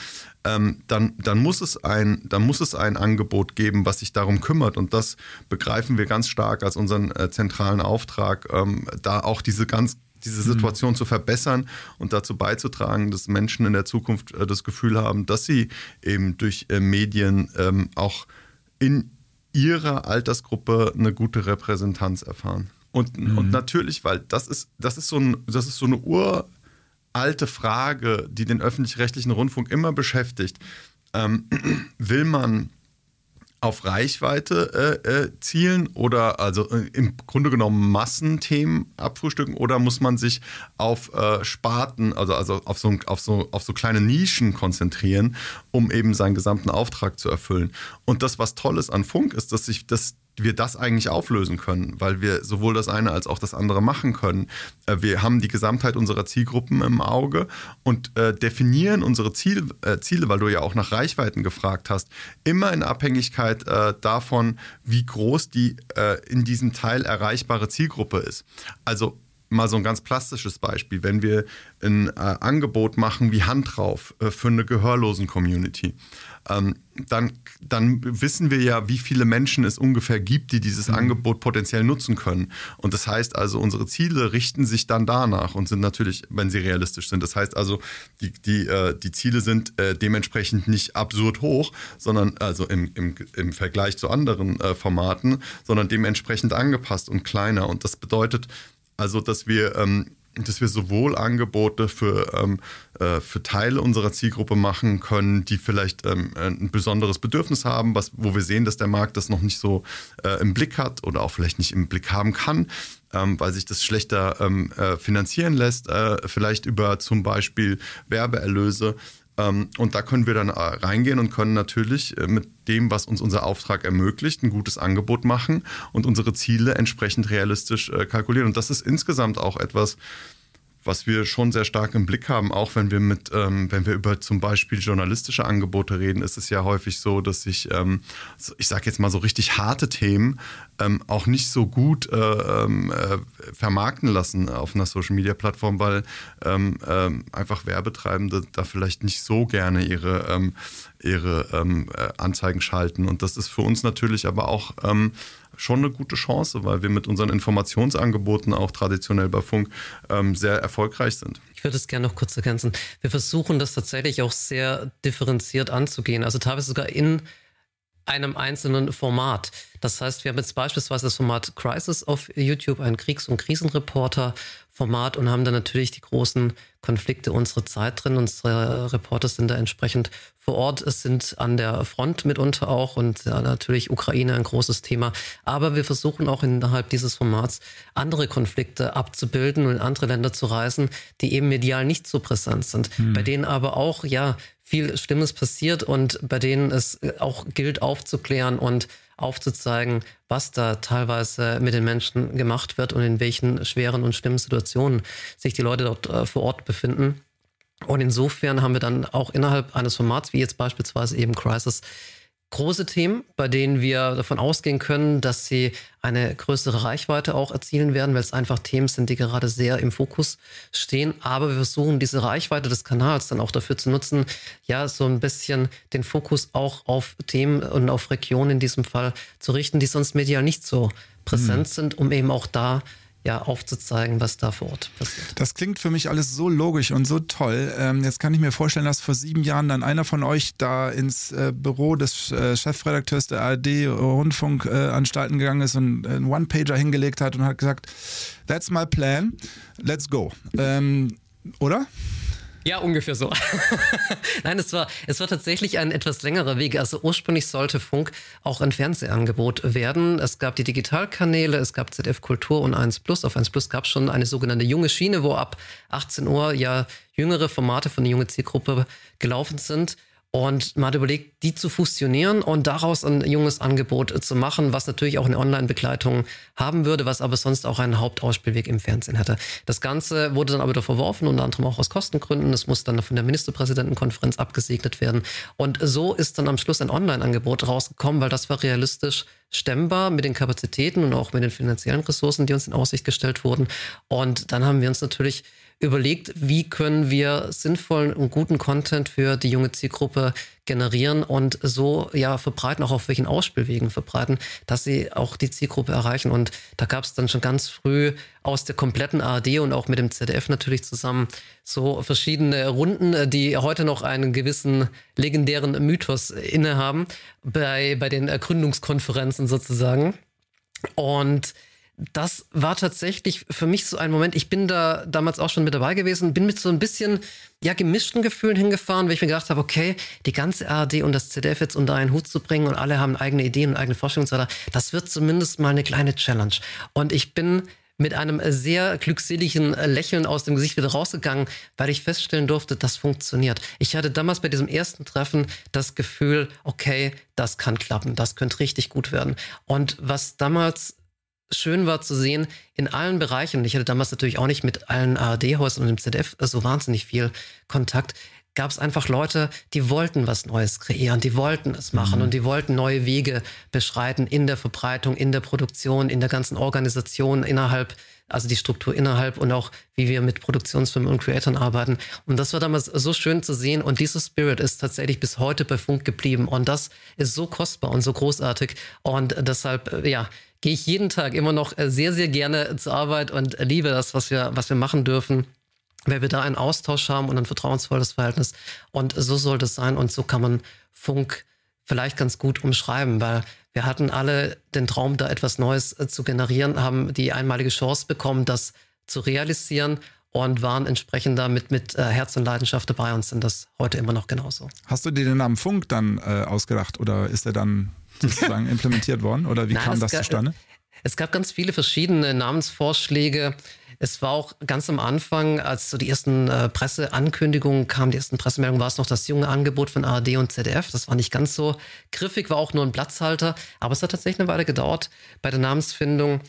ähm, dann, dann, muss es ein, dann muss es ein Angebot geben, was sich darum kümmert. Und das begreifen wir ganz stark als unseren äh, zentralen Auftrag, ähm, da auch diese ganz diese mhm. Situation mhm. zu verbessern und dazu beizutragen, dass Menschen in der Zukunft äh, das Gefühl haben, dass sie eben durch äh, Medien ähm, auch in ihrer Altersgruppe eine gute Repräsentanz erfahren. Und, mhm. und natürlich, weil das ist, das ist so ein, das ist so eine uralte Frage, die den öffentlich-rechtlichen Rundfunk immer beschäftigt. Ähm, will man auf Reichweite äh, äh, zielen oder also äh, im Grunde genommen Massenthemen abfrühstücken oder muss man sich auf äh, Sparten, also, also auf, so, auf, so, auf so kleine Nischen konzentrieren, um eben seinen gesamten Auftrag zu erfüllen. Und das, was toll ist an Funk, ist, dass sich das wir das eigentlich auflösen können, weil wir sowohl das eine als auch das andere machen können. Äh, wir haben die Gesamtheit unserer Zielgruppen im Auge und äh, definieren unsere Ziel, äh, Ziele, weil du ja auch nach Reichweiten gefragt hast, immer in Abhängigkeit äh, davon, wie groß die äh, in diesem Teil erreichbare Zielgruppe ist. Also mal so ein ganz plastisches Beispiel, wenn wir ein Angebot machen wie Hand drauf für eine gehörlosen Community ähm, dann, dann wissen wir ja, wie viele Menschen es ungefähr gibt, die dieses mhm. Angebot potenziell nutzen können. Und das heißt also, unsere Ziele richten sich dann danach und sind natürlich, wenn sie realistisch sind. Das heißt also, die, die, äh, die Ziele sind äh, dementsprechend nicht absurd hoch, sondern also im, im, im Vergleich zu anderen äh, Formaten, sondern dementsprechend angepasst und kleiner. Und das bedeutet also, dass wir ähm, dass wir sowohl Angebote für, ähm, äh, für Teile unserer Zielgruppe machen können, die vielleicht ähm, ein besonderes Bedürfnis haben, was, wo wir sehen, dass der Markt das noch nicht so äh, im Blick hat oder auch vielleicht nicht im Blick haben kann, ähm, weil sich das schlechter ähm, äh, finanzieren lässt, äh, vielleicht über zum Beispiel Werbeerlöse. Ähm, und da können wir dann äh, reingehen und können natürlich äh, mit dem, was uns unser Auftrag ermöglicht, ein gutes Angebot machen und unsere Ziele entsprechend realistisch äh, kalkulieren. Und das ist insgesamt auch etwas, was wir schon sehr stark im Blick haben, auch wenn wir mit, ähm, wenn wir über zum Beispiel journalistische Angebote reden, ist es ja häufig so, dass sich, ähm, ich sage jetzt mal so richtig harte Themen ähm, auch nicht so gut äh, ähm, äh, vermarkten lassen auf einer Social Media Plattform, weil ähm, ähm, einfach Werbetreibende da vielleicht nicht so gerne ihre, ihre äh, Anzeigen schalten. Und das ist für uns natürlich aber auch schon eine gute Chance, weil wir mit unseren Informationsangeboten auch traditionell bei Funk ähm, sehr erfolgreich sind. Ich würde es gerne noch kurz ergänzen. Wir versuchen das tatsächlich auch sehr differenziert anzugehen, also teilweise sogar in einem einzelnen Format. Das heißt, wir haben jetzt beispielsweise das Format Crisis auf YouTube, ein Kriegs- und Krisenreporter-Format und haben da natürlich die großen Konflikte unserer Zeit drin. Unsere Reporter sind da entsprechend vor Ort. Es sind an der Front mitunter auch und ja, natürlich Ukraine ein großes Thema. Aber wir versuchen auch innerhalb dieses Formats andere Konflikte abzubilden und in andere Länder zu reisen, die eben medial nicht so präsent sind, hm. bei denen aber auch ja viel Schlimmes passiert und bei denen es auch gilt aufzuklären und aufzuzeigen, was da teilweise mit den Menschen gemacht wird und in welchen schweren und schlimmen Situationen sich die Leute dort äh, vor Ort befinden. Und insofern haben wir dann auch innerhalb eines Formats, wie jetzt beispielsweise eben Crisis, große Themen, bei denen wir davon ausgehen können, dass sie eine größere Reichweite auch erzielen werden, weil es einfach Themen sind, die gerade sehr im Fokus stehen. Aber wir versuchen diese Reichweite des Kanals dann auch dafür zu nutzen, ja, so ein bisschen den Fokus auch auf Themen und auf Regionen in diesem Fall zu richten, die sonst medial nicht so präsent mhm. sind, um eben auch da ja, aufzuzeigen, was da vor Ort passiert. Das klingt für mich alles so logisch und so toll. Ähm, jetzt kann ich mir vorstellen, dass vor sieben Jahren dann einer von euch da ins äh, Büro des äh, Chefredakteurs der ARD Rundfunkanstalten äh, gegangen ist und einen One-Pager hingelegt hat und hat gesagt, that's my plan, let's go. Ähm, oder? Ja, ungefähr so. Nein, es war, es war tatsächlich ein etwas längerer Weg. Also ursprünglich sollte Funk auch ein Fernsehangebot werden. Es gab die Digitalkanäle, es gab ZF Kultur und 1 Plus. Auf 1 Plus gab es schon eine sogenannte junge Schiene, wo ab 18 Uhr ja jüngere Formate von der jungen Zielgruppe gelaufen sind. Und man hat überlegt, die zu fusionieren und daraus ein junges Angebot zu machen, was natürlich auch eine Online-Begleitung haben würde, was aber sonst auch einen Hauptausspielweg im Fernsehen hätte. Das Ganze wurde dann aber wieder verworfen, unter anderem auch aus Kostengründen. Es muss dann von der Ministerpräsidentenkonferenz abgesegnet werden. Und so ist dann am Schluss ein Online-Angebot rausgekommen, weil das war realistisch stemmbar mit den Kapazitäten und auch mit den finanziellen Ressourcen, die uns in Aussicht gestellt wurden. Und dann haben wir uns natürlich überlegt, wie können wir sinnvollen und guten Content für die junge Zielgruppe generieren und so ja verbreiten, auch auf welchen Ausspielwegen verbreiten, dass sie auch die Zielgruppe erreichen. Und da gab es dann schon ganz früh aus der kompletten ARD und auch mit dem ZDF natürlich zusammen so verschiedene Runden, die heute noch einen gewissen legendären Mythos innehaben bei, bei den Gründungskonferenzen sozusagen. Und das war tatsächlich für mich so ein Moment. Ich bin da damals auch schon mit dabei gewesen, bin mit so ein bisschen ja gemischten Gefühlen hingefahren, weil ich mir gedacht habe, okay, die ganze ARD und das ZDF jetzt unter einen Hut zu bringen und alle haben eigene Ideen und eigene Forschung und so weiter, das wird zumindest mal eine kleine Challenge. Und ich bin mit einem sehr glückseligen Lächeln aus dem Gesicht wieder rausgegangen, weil ich feststellen durfte, das funktioniert. Ich hatte damals bei diesem ersten Treffen das Gefühl, okay, das kann klappen, das könnte richtig gut werden. Und was damals schön war zu sehen, in allen Bereichen, und ich hatte damals natürlich auch nicht mit allen ARD-Häusern und dem ZDF so wahnsinnig viel Kontakt, gab es einfach Leute, die wollten was Neues kreieren, die wollten es machen mhm. und die wollten neue Wege beschreiten in der Verbreitung, in der Produktion, in der ganzen Organisation innerhalb, also die Struktur innerhalb und auch wie wir mit Produktionsfirmen und Creatoren arbeiten. Und das war damals so schön zu sehen und dieses Spirit ist tatsächlich bis heute bei Funk geblieben und das ist so kostbar und so großartig und deshalb, äh, ja, gehe ich jeden Tag immer noch äh, sehr, sehr gerne zur Arbeit und liebe das, was wir, was wir machen dürfen weil wir da einen Austausch haben und ein vertrauensvolles Verhältnis. Und so soll das sein und so kann man Funk vielleicht ganz gut umschreiben, weil wir hatten alle den Traum, da etwas Neues äh, zu generieren, haben die einmalige Chance bekommen, das zu realisieren und waren entsprechend damit mit äh, Herz und Leidenschaft dabei und sind das heute immer noch genauso. Hast du dir den Namen Funk dann äh, ausgedacht oder ist er dann sozusagen implementiert worden oder wie Nein, kam das zustande? Es gab ganz viele verschiedene Namensvorschläge. Es war auch ganz am Anfang, als so die ersten äh, Presseankündigungen kamen, die ersten Pressemeldungen, war es noch das junge Angebot von ARD und ZDF. Das war nicht ganz so griffig, war auch nur ein Platzhalter. Aber es hat tatsächlich eine Weile gedauert bei der Namensfindung.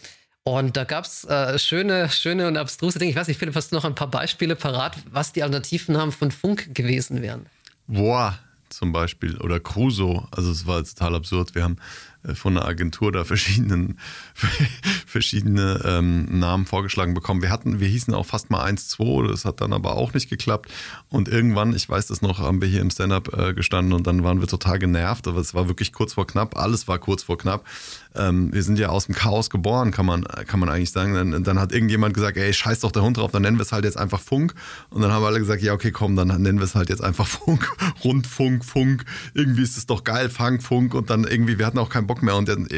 Und da gab es äh, schöne, schöne und abstruse Dinge. Ich weiß nicht, Philipp, hast du noch ein paar Beispiele parat, was die Alternativen von Funk gewesen wären? Boah, zum Beispiel oder Crusoe. Also es war total absurd. Wir haben von der Agentur da verschiedenen, verschiedene ähm, Namen vorgeschlagen bekommen. Wir hatten, wir hießen auch fast mal 1-2, das hat dann aber auch nicht geklappt. Und irgendwann, ich weiß das noch, haben wir hier im Stand-up äh, gestanden und dann waren wir total genervt, aber es war wirklich kurz vor knapp, alles war kurz vor knapp. Ähm, wir sind ja aus dem Chaos geboren, kann man, kann man eigentlich sagen. Dann, dann hat irgendjemand gesagt, ey, scheiß doch der Hund drauf, dann nennen wir es halt jetzt einfach Funk. Und dann haben alle gesagt, ja, okay, komm, dann nennen wir es halt jetzt einfach Funk, Rundfunk, Funk. Irgendwie ist es doch geil, Fang, Funk. Und dann irgendwie, wir hatten auch keinen Bock mehr. Und dann,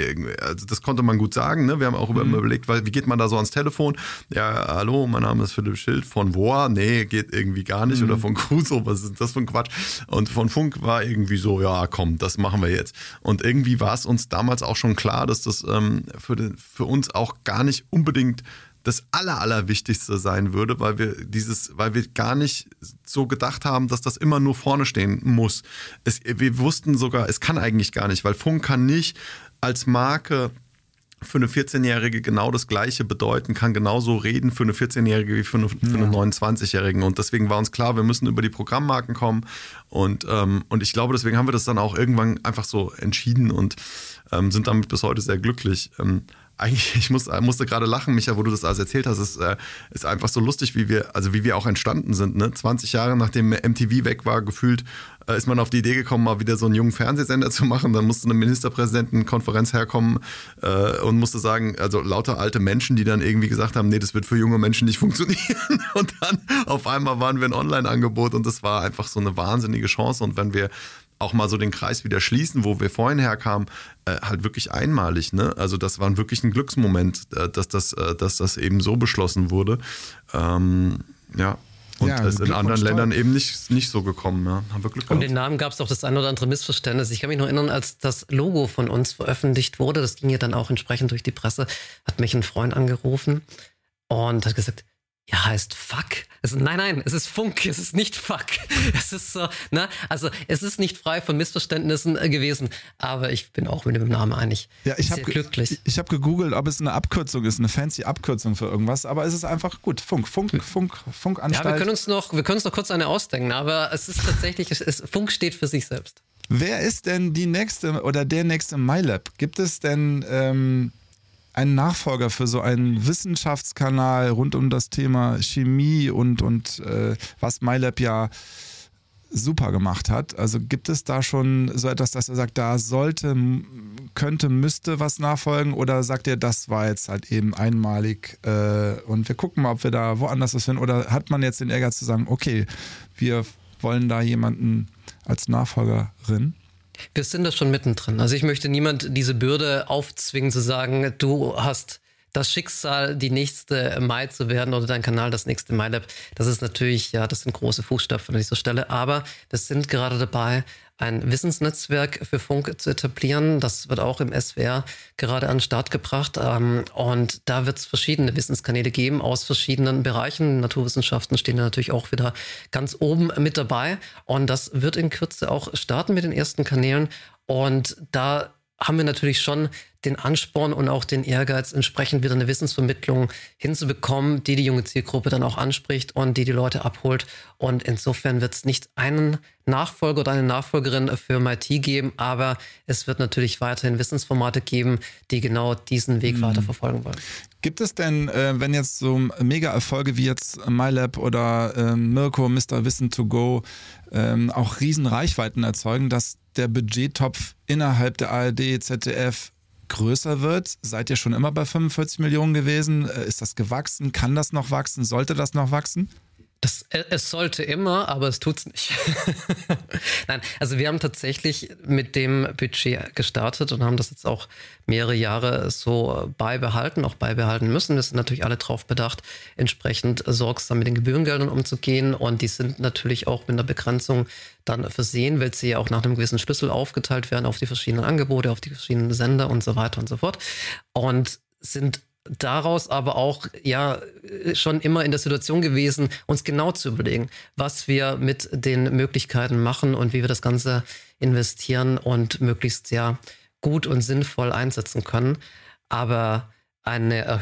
also das konnte man gut sagen. Ne? Wir haben auch mhm. überlegt, weil, wie geht man da so ans Telefon? Ja, hallo, mein Name ist Philipp Schild. Von Woa? Nee, geht irgendwie gar nicht. Mhm. Oder von Crusoe, was ist das für ein Quatsch? Und von Funk war irgendwie so, ja, komm, das machen wir jetzt. Und irgendwie war es uns damals auch schon klar, dass das ähm, für, den, für uns auch gar nicht unbedingt das Aller, Allerwichtigste sein würde, weil wir dieses, weil wir gar nicht so gedacht haben, dass das immer nur vorne stehen muss. Es, wir wussten sogar, es kann eigentlich gar nicht, weil Funk kann nicht als Marke für eine 14-Jährige genau das Gleiche bedeuten, kann genauso reden für eine 14-Jährige wie für, eine, für einen 29-Jährigen. Und deswegen war uns klar, wir müssen über die Programmmarken kommen. Und, ähm, und ich glaube, deswegen haben wir das dann auch irgendwann einfach so entschieden und ähm, sind damit bis heute sehr glücklich. Ähm, eigentlich, ich muss, musste gerade lachen, Micha, wo du das alles erzählt hast. Es äh, ist einfach so lustig, wie wir, also wie wir auch entstanden sind. Ne? 20 Jahre nachdem MTV weg war, gefühlt, äh, ist man auf die Idee gekommen, mal wieder so einen jungen Fernsehsender zu machen. Dann musste eine Ministerpräsidentenkonferenz herkommen äh, und musste sagen, also lauter alte Menschen, die dann irgendwie gesagt haben, nee, das wird für junge Menschen nicht funktionieren. Und dann auf einmal waren wir ein Online-Angebot und das war einfach so eine wahnsinnige Chance. Und wenn wir auch mal so den Kreis wieder schließen, wo wir vorhin herkamen, äh, halt wirklich einmalig. Ne? Also das war wirklich ein Glücksmoment, äh, dass, das, äh, dass das eben so beschlossen wurde. Ähm, ja. Und ja, ist in anderen Ländern eben nicht, nicht so gekommen. Ja. Haben wir Glück gehabt. Um den Namen gab es auch das ein oder andere Missverständnis. Ich kann mich noch erinnern, als das Logo von uns veröffentlicht wurde, das ging ja dann auch entsprechend durch die Presse, hat mich ein Freund angerufen und hat gesagt, ja, heißt Fuck. Es, nein, nein, es ist Funk, es ist nicht Fuck. Es ist so, ne? Also es ist nicht frei von Missverständnissen äh, gewesen, aber ich bin auch mit dem Namen einig. Ja, ich habe glücklich. Ich habe gegoogelt, ob es eine Abkürzung ist, eine fancy Abkürzung für irgendwas, aber es ist einfach gut. Funk, Funk, hm. Funk, Funkanstalt. Ja, wir können uns noch, wir können uns noch kurz eine ausdenken, aber es ist tatsächlich, es, Funk steht für sich selbst. Wer ist denn die nächste oder der nächste MyLab? Gibt es denn ähm, einen Nachfolger für so einen Wissenschaftskanal rund um das Thema Chemie und, und äh, was MyLab ja super gemacht hat. Also gibt es da schon so etwas, dass er sagt, da sollte, könnte, müsste was nachfolgen oder sagt ihr, das war jetzt halt eben einmalig äh, und wir gucken mal, ob wir da woanders was finden oder hat man jetzt den Ehrgeiz zu sagen, okay, wir wollen da jemanden als Nachfolgerin? Wir sind da schon mittendrin. Also ich möchte niemand diese Bürde aufzwingen zu sagen, du hast das Schicksal, die nächste Mai zu werden oder dein Kanal das nächste MyLab, das ist natürlich, ja, das sind große Fußstapfen an dieser Stelle. Aber wir sind gerade dabei, ein Wissensnetzwerk für Funk zu etablieren. Das wird auch im SWR gerade an den Start gebracht. Ähm, und da wird es verschiedene Wissenskanäle geben aus verschiedenen Bereichen. Naturwissenschaften stehen da natürlich auch wieder ganz oben mit dabei. Und das wird in Kürze auch starten mit den ersten Kanälen. Und da haben wir natürlich schon den Ansporn und auch den Ehrgeiz, entsprechend wieder eine Wissensvermittlung hinzubekommen, die die junge Zielgruppe dann auch anspricht und die die Leute abholt. Und insofern wird es nicht einen Nachfolger oder eine Nachfolgerin für MIT geben, aber es wird natürlich weiterhin Wissensformate geben, die genau diesen Weg mhm. weiter verfolgen wollen. Gibt es denn, äh, wenn jetzt so Mega-Erfolge wie jetzt MyLab oder äh, Mirko, Mr. Wissen to Go ähm, auch Riesenreichweiten erzeugen, dass der Budgettopf innerhalb der ARD, ZDF größer wird? Seid ihr schon immer bei 45 Millionen gewesen? Äh, ist das gewachsen? Kann das noch wachsen? Sollte das noch wachsen? Das, äh, es sollte immer, aber es tut es nicht. Nein, also wir haben tatsächlich mit dem Budget gestartet und haben das jetzt auch mehrere Jahre so beibehalten, auch beibehalten müssen. Wir sind natürlich alle darauf bedacht, entsprechend sorgsam mit den Gebührengeldern umzugehen und die sind natürlich auch mit einer Begrenzung dann versehen, weil sie ja auch nach einem gewissen Schlüssel aufgeteilt werden auf die verschiedenen Angebote, auf die verschiedenen Sender und so weiter und so fort und sind daraus aber auch ja schon immer in der Situation gewesen, uns genau zu überlegen, was wir mit den Möglichkeiten machen und wie wir das Ganze investieren und möglichst ja gut und sinnvoll einsetzen können. Aber eine,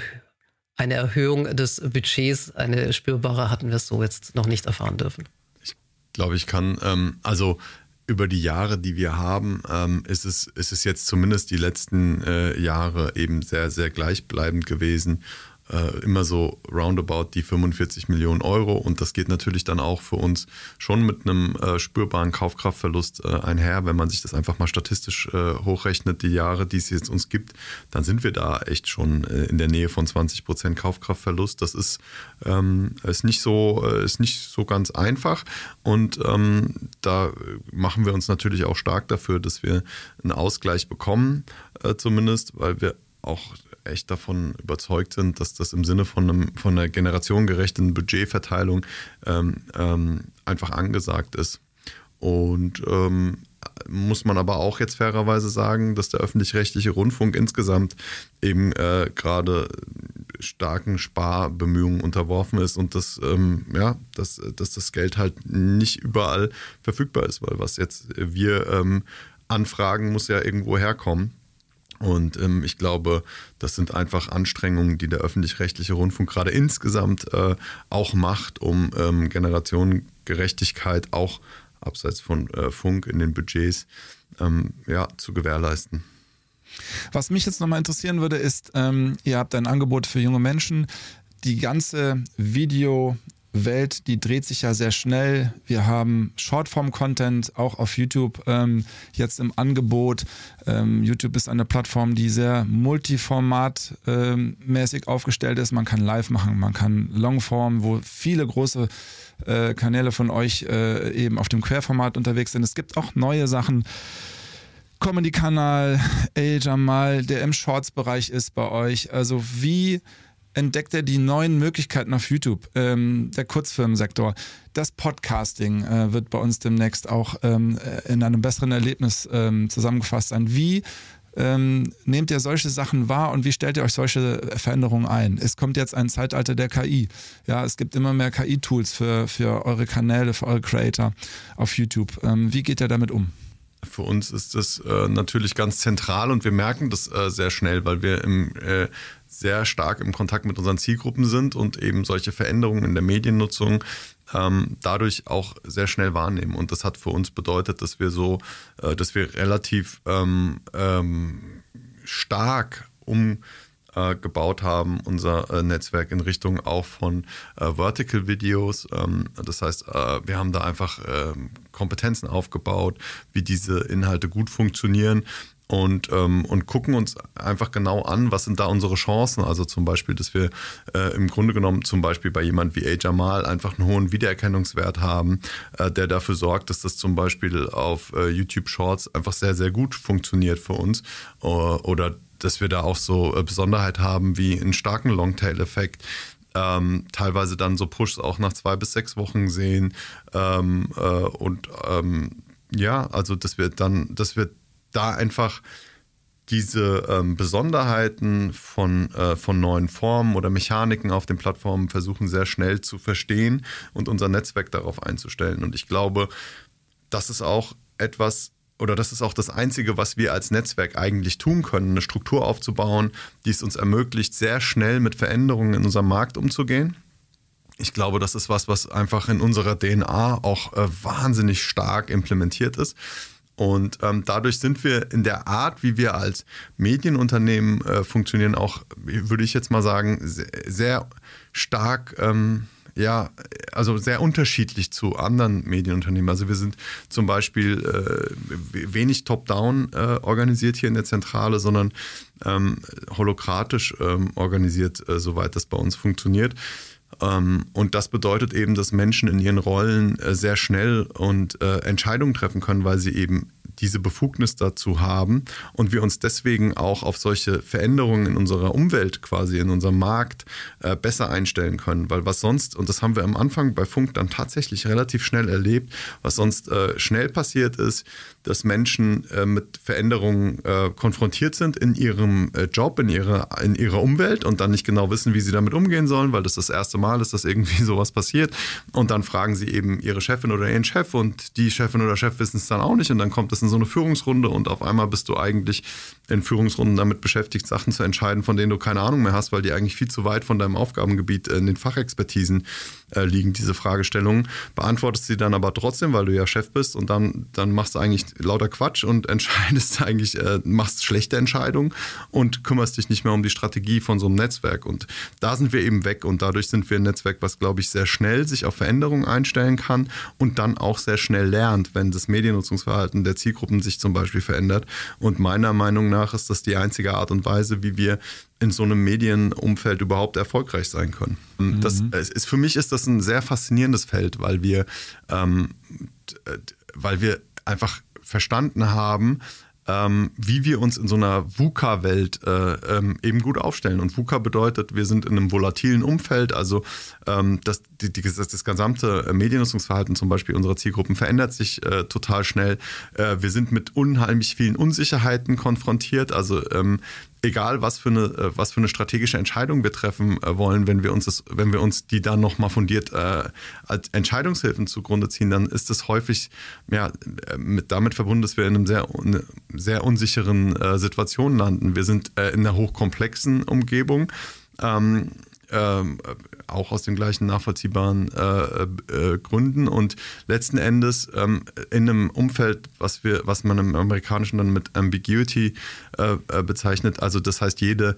eine Erhöhung des Budgets, eine spürbare, hatten wir so jetzt noch nicht erfahren dürfen. Ich glaube, ich kann, ähm, also über die Jahre, die wir haben, ähm, ist, es, ist es jetzt zumindest die letzten äh, Jahre eben sehr, sehr gleichbleibend gewesen äh, immer so roundabout die 45 Millionen Euro. Und das geht natürlich dann auch für uns schon mit einem äh, spürbaren Kaufkraftverlust äh, einher. Wenn man sich das einfach mal statistisch äh, hochrechnet, die Jahre, die es jetzt uns gibt, dann sind wir da echt schon äh, in der Nähe von 20 Prozent Kaufkraftverlust. Das ist, ähm, ist, nicht so, ist nicht so ganz einfach. Und ähm, da machen wir uns natürlich auch stark dafür, dass wir einen Ausgleich bekommen, zumindest, weil wir auch echt davon überzeugt sind, dass das im Sinne von, einem, von einer generationengerechten Budgetverteilung ähm, ähm, einfach angesagt ist. Und ähm, muss man aber auch jetzt fairerweise sagen, dass der öffentlich-rechtliche Rundfunk insgesamt eben äh, gerade starken Sparbemühungen unterworfen ist und dass, ähm, ja, dass, dass das Geld halt nicht überall verfügbar ist, weil was jetzt wir ähm, anfragen, muss ja irgendwo herkommen. Und ähm, ich glaube, das sind einfach Anstrengungen, die der öffentlich-rechtliche Rundfunk gerade insgesamt äh, auch macht, um ähm, Generationengerechtigkeit auch abseits von äh, Funk in den Budgets ähm, ja, zu gewährleisten. Was mich jetzt nochmal interessieren würde, ist, ähm, ihr habt ein Angebot für junge Menschen. Die ganze Video- Welt, die dreht sich ja sehr schnell. Wir haben Shortform-Content auch auf YouTube ähm, jetzt im Angebot. Ähm, YouTube ist eine Plattform, die sehr multiformatmäßig ähm, aufgestellt ist. Man kann live machen, man kann Longform, wo viele große äh, Kanäle von euch äh, eben auf dem Querformat unterwegs sind. Es gibt auch neue Sachen. Comedy-Kanal, El Jamal, der im Shorts-Bereich ist bei euch. Also wie entdeckt er die neuen Möglichkeiten auf YouTube, ähm, der Kurzfilmsektor. Das Podcasting äh, wird bei uns demnächst auch ähm, äh, in einem besseren Erlebnis ähm, zusammengefasst sein. Wie ähm, nehmt ihr solche Sachen wahr und wie stellt ihr euch solche Veränderungen ein? Es kommt jetzt ein Zeitalter der KI. Ja, es gibt immer mehr KI-Tools für, für eure Kanäle, für eure Creator auf YouTube. Ähm, wie geht ihr damit um? Für uns ist das äh, natürlich ganz zentral und wir merken das äh, sehr schnell, weil wir im äh, sehr stark im Kontakt mit unseren Zielgruppen sind und eben solche Veränderungen in der Mediennutzung ähm, dadurch auch sehr schnell wahrnehmen. Und das hat für uns bedeutet, dass wir so, äh, dass wir relativ ähm, ähm, stark um äh, gebaut haben, unser äh, Netzwerk in Richtung auch von äh, Vertical Videos. Ähm, das heißt, äh, wir haben da einfach ähm, Kompetenzen aufgebaut, wie diese Inhalte gut funktionieren und, ähm, und gucken uns einfach genau an, was sind da unsere Chancen. Also zum Beispiel, dass wir äh, im Grunde genommen zum Beispiel bei jemand wie Jamal einfach einen hohen Wiedererkennungswert haben, äh, der dafür sorgt, dass das zum Beispiel auf äh, YouTube Shorts einfach sehr, sehr gut funktioniert für uns. Äh, oder dass wir da auch so äh, Besonderheit haben wie einen starken Longtail-Effekt. Ähm, teilweise dann so Pushs auch nach zwei bis sechs Wochen sehen. Ähm, äh, und ähm, ja, also dass wir dann, dass wir da einfach diese ähm, Besonderheiten von, äh, von neuen Formen oder Mechaniken auf den Plattformen versuchen sehr schnell zu verstehen und unser Netzwerk darauf einzustellen. Und ich glaube, das ist auch etwas, oder das ist auch das Einzige, was wir als Netzwerk eigentlich tun können, eine Struktur aufzubauen, die es uns ermöglicht, sehr schnell mit Veränderungen in unserem Markt umzugehen. Ich glaube, das ist was, was einfach in unserer DNA auch äh, wahnsinnig stark implementiert ist. Und ähm, dadurch sind wir in der Art, wie wir als Medienunternehmen äh, funktionieren, auch, würde ich jetzt mal sagen, sehr, sehr stark, ähm, ja, also sehr unterschiedlich zu anderen Medienunternehmen. Also wir sind zum Beispiel äh, wenig top-down äh, organisiert hier in der Zentrale, sondern ähm, holokratisch ähm, organisiert, äh, soweit das bei uns funktioniert. Ähm, und das bedeutet eben, dass Menschen in ihren Rollen äh, sehr schnell und äh, Entscheidungen treffen können, weil sie eben diese Befugnis dazu haben und wir uns deswegen auch auf solche Veränderungen in unserer Umwelt quasi, in unserem Markt äh, besser einstellen können. Weil was sonst, und das haben wir am Anfang bei Funk dann tatsächlich relativ schnell erlebt, was sonst äh, schnell passiert ist, dass Menschen äh, mit Veränderungen äh, konfrontiert sind in ihrem äh, Job, in ihrer, in ihrer Umwelt und dann nicht genau wissen, wie sie damit umgehen sollen, weil das das erste Mal ist, dass irgendwie sowas passiert. Und dann fragen sie eben ihre Chefin oder ihren Chef und die Chefin oder Chef wissen es dann auch nicht und dann kommt es in so eine Führungsrunde und auf einmal bist du eigentlich in Führungsrunden damit beschäftigt, Sachen zu entscheiden, von denen du keine Ahnung mehr hast, weil die eigentlich viel zu weit von deinem Aufgabengebiet in den Fachexpertisen äh, liegen, diese Fragestellungen. Beantwortest sie dann aber trotzdem, weil du ja Chef bist und dann, dann machst du eigentlich lauter Quatsch und entscheidest eigentlich, äh, machst schlechte Entscheidungen und kümmerst dich nicht mehr um die Strategie von so einem Netzwerk. Und da sind wir eben weg und dadurch sind wir ein Netzwerk, was, glaube ich, sehr schnell sich auf Veränderungen einstellen kann und dann auch sehr schnell lernt, wenn das Mediennutzungsverhalten der Zielgruppen sich zum Beispiel verändert. Und meiner Meinung nach ist das die einzige Art und Weise, wie wir in so einem Medienumfeld überhaupt erfolgreich sein können. Mhm. Das ist, für mich ist das ein sehr faszinierendes Feld, weil wir, ähm, weil wir einfach verstanden haben, ähm, wie wir uns in so einer VUCA-Welt äh, ähm, eben gut aufstellen. Und VUCA bedeutet, wir sind in einem volatilen Umfeld, also ähm, das, die, die, das, das gesamte Mediennutzungsverhalten zum Beispiel unserer Zielgruppen verändert sich äh, total schnell. Äh, wir sind mit unheimlich vielen Unsicherheiten konfrontiert. Also ähm, egal was für eine, äh, was für eine strategische Entscheidung wir treffen äh, wollen, wenn wir uns das, wenn wir uns die dann nochmal fundiert äh, als Entscheidungshilfen zugrunde ziehen, dann ist es häufig ja, mit, damit verbunden, dass wir in einem sehr, sehr unsicheren äh, Situation landen. Wir sind äh, in einer hochkomplexen Umgebung. Ähm, ähm, auch aus den gleichen nachvollziehbaren äh, äh, Gründen und letzten Endes ähm, in einem Umfeld, was wir, was man im Amerikanischen dann mit Ambiguity äh, äh bezeichnet, also das heißt jede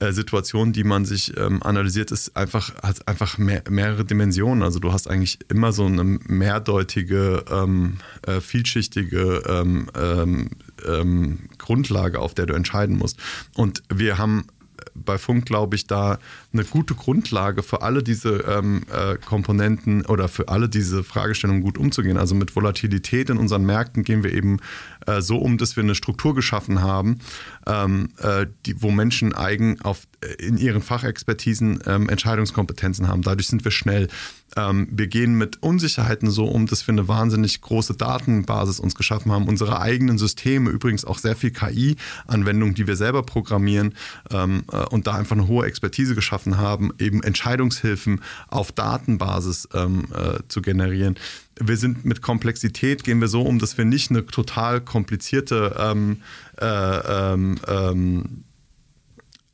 äh, Situation, die man sich ähm, analysiert, ist einfach, hat einfach mehr, mehrere Dimensionen. Also du hast eigentlich immer so eine mehrdeutige, ähm, äh, vielschichtige ähm, ähm, ähm Grundlage, auf der du entscheiden musst. Und wir haben bei Funk, glaube ich, da eine gute Grundlage für alle diese ähm, äh, Komponenten oder für alle diese Fragestellungen gut umzugehen. Also mit Volatilität in unseren Märkten gehen wir eben äh, so um, dass wir eine Struktur geschaffen haben, ähm, äh, die, wo Menschen eigen auf, äh, in ihren Fachexpertisen ähm, Entscheidungskompetenzen haben. Dadurch sind wir schnell. Ähm, wir gehen mit Unsicherheiten so um, dass wir eine wahnsinnig große Datenbasis uns geschaffen haben. Unsere eigenen Systeme, übrigens auch sehr viel KI-Anwendungen, die wir selber programmieren ähm, äh, und da einfach eine hohe Expertise geschaffen haben, eben Entscheidungshilfen auf Datenbasis ähm, äh, zu generieren. Wir sind mit Komplexität, gehen wir so um, dass wir nicht eine total komplizierte ähm, äh, ähm, ähm,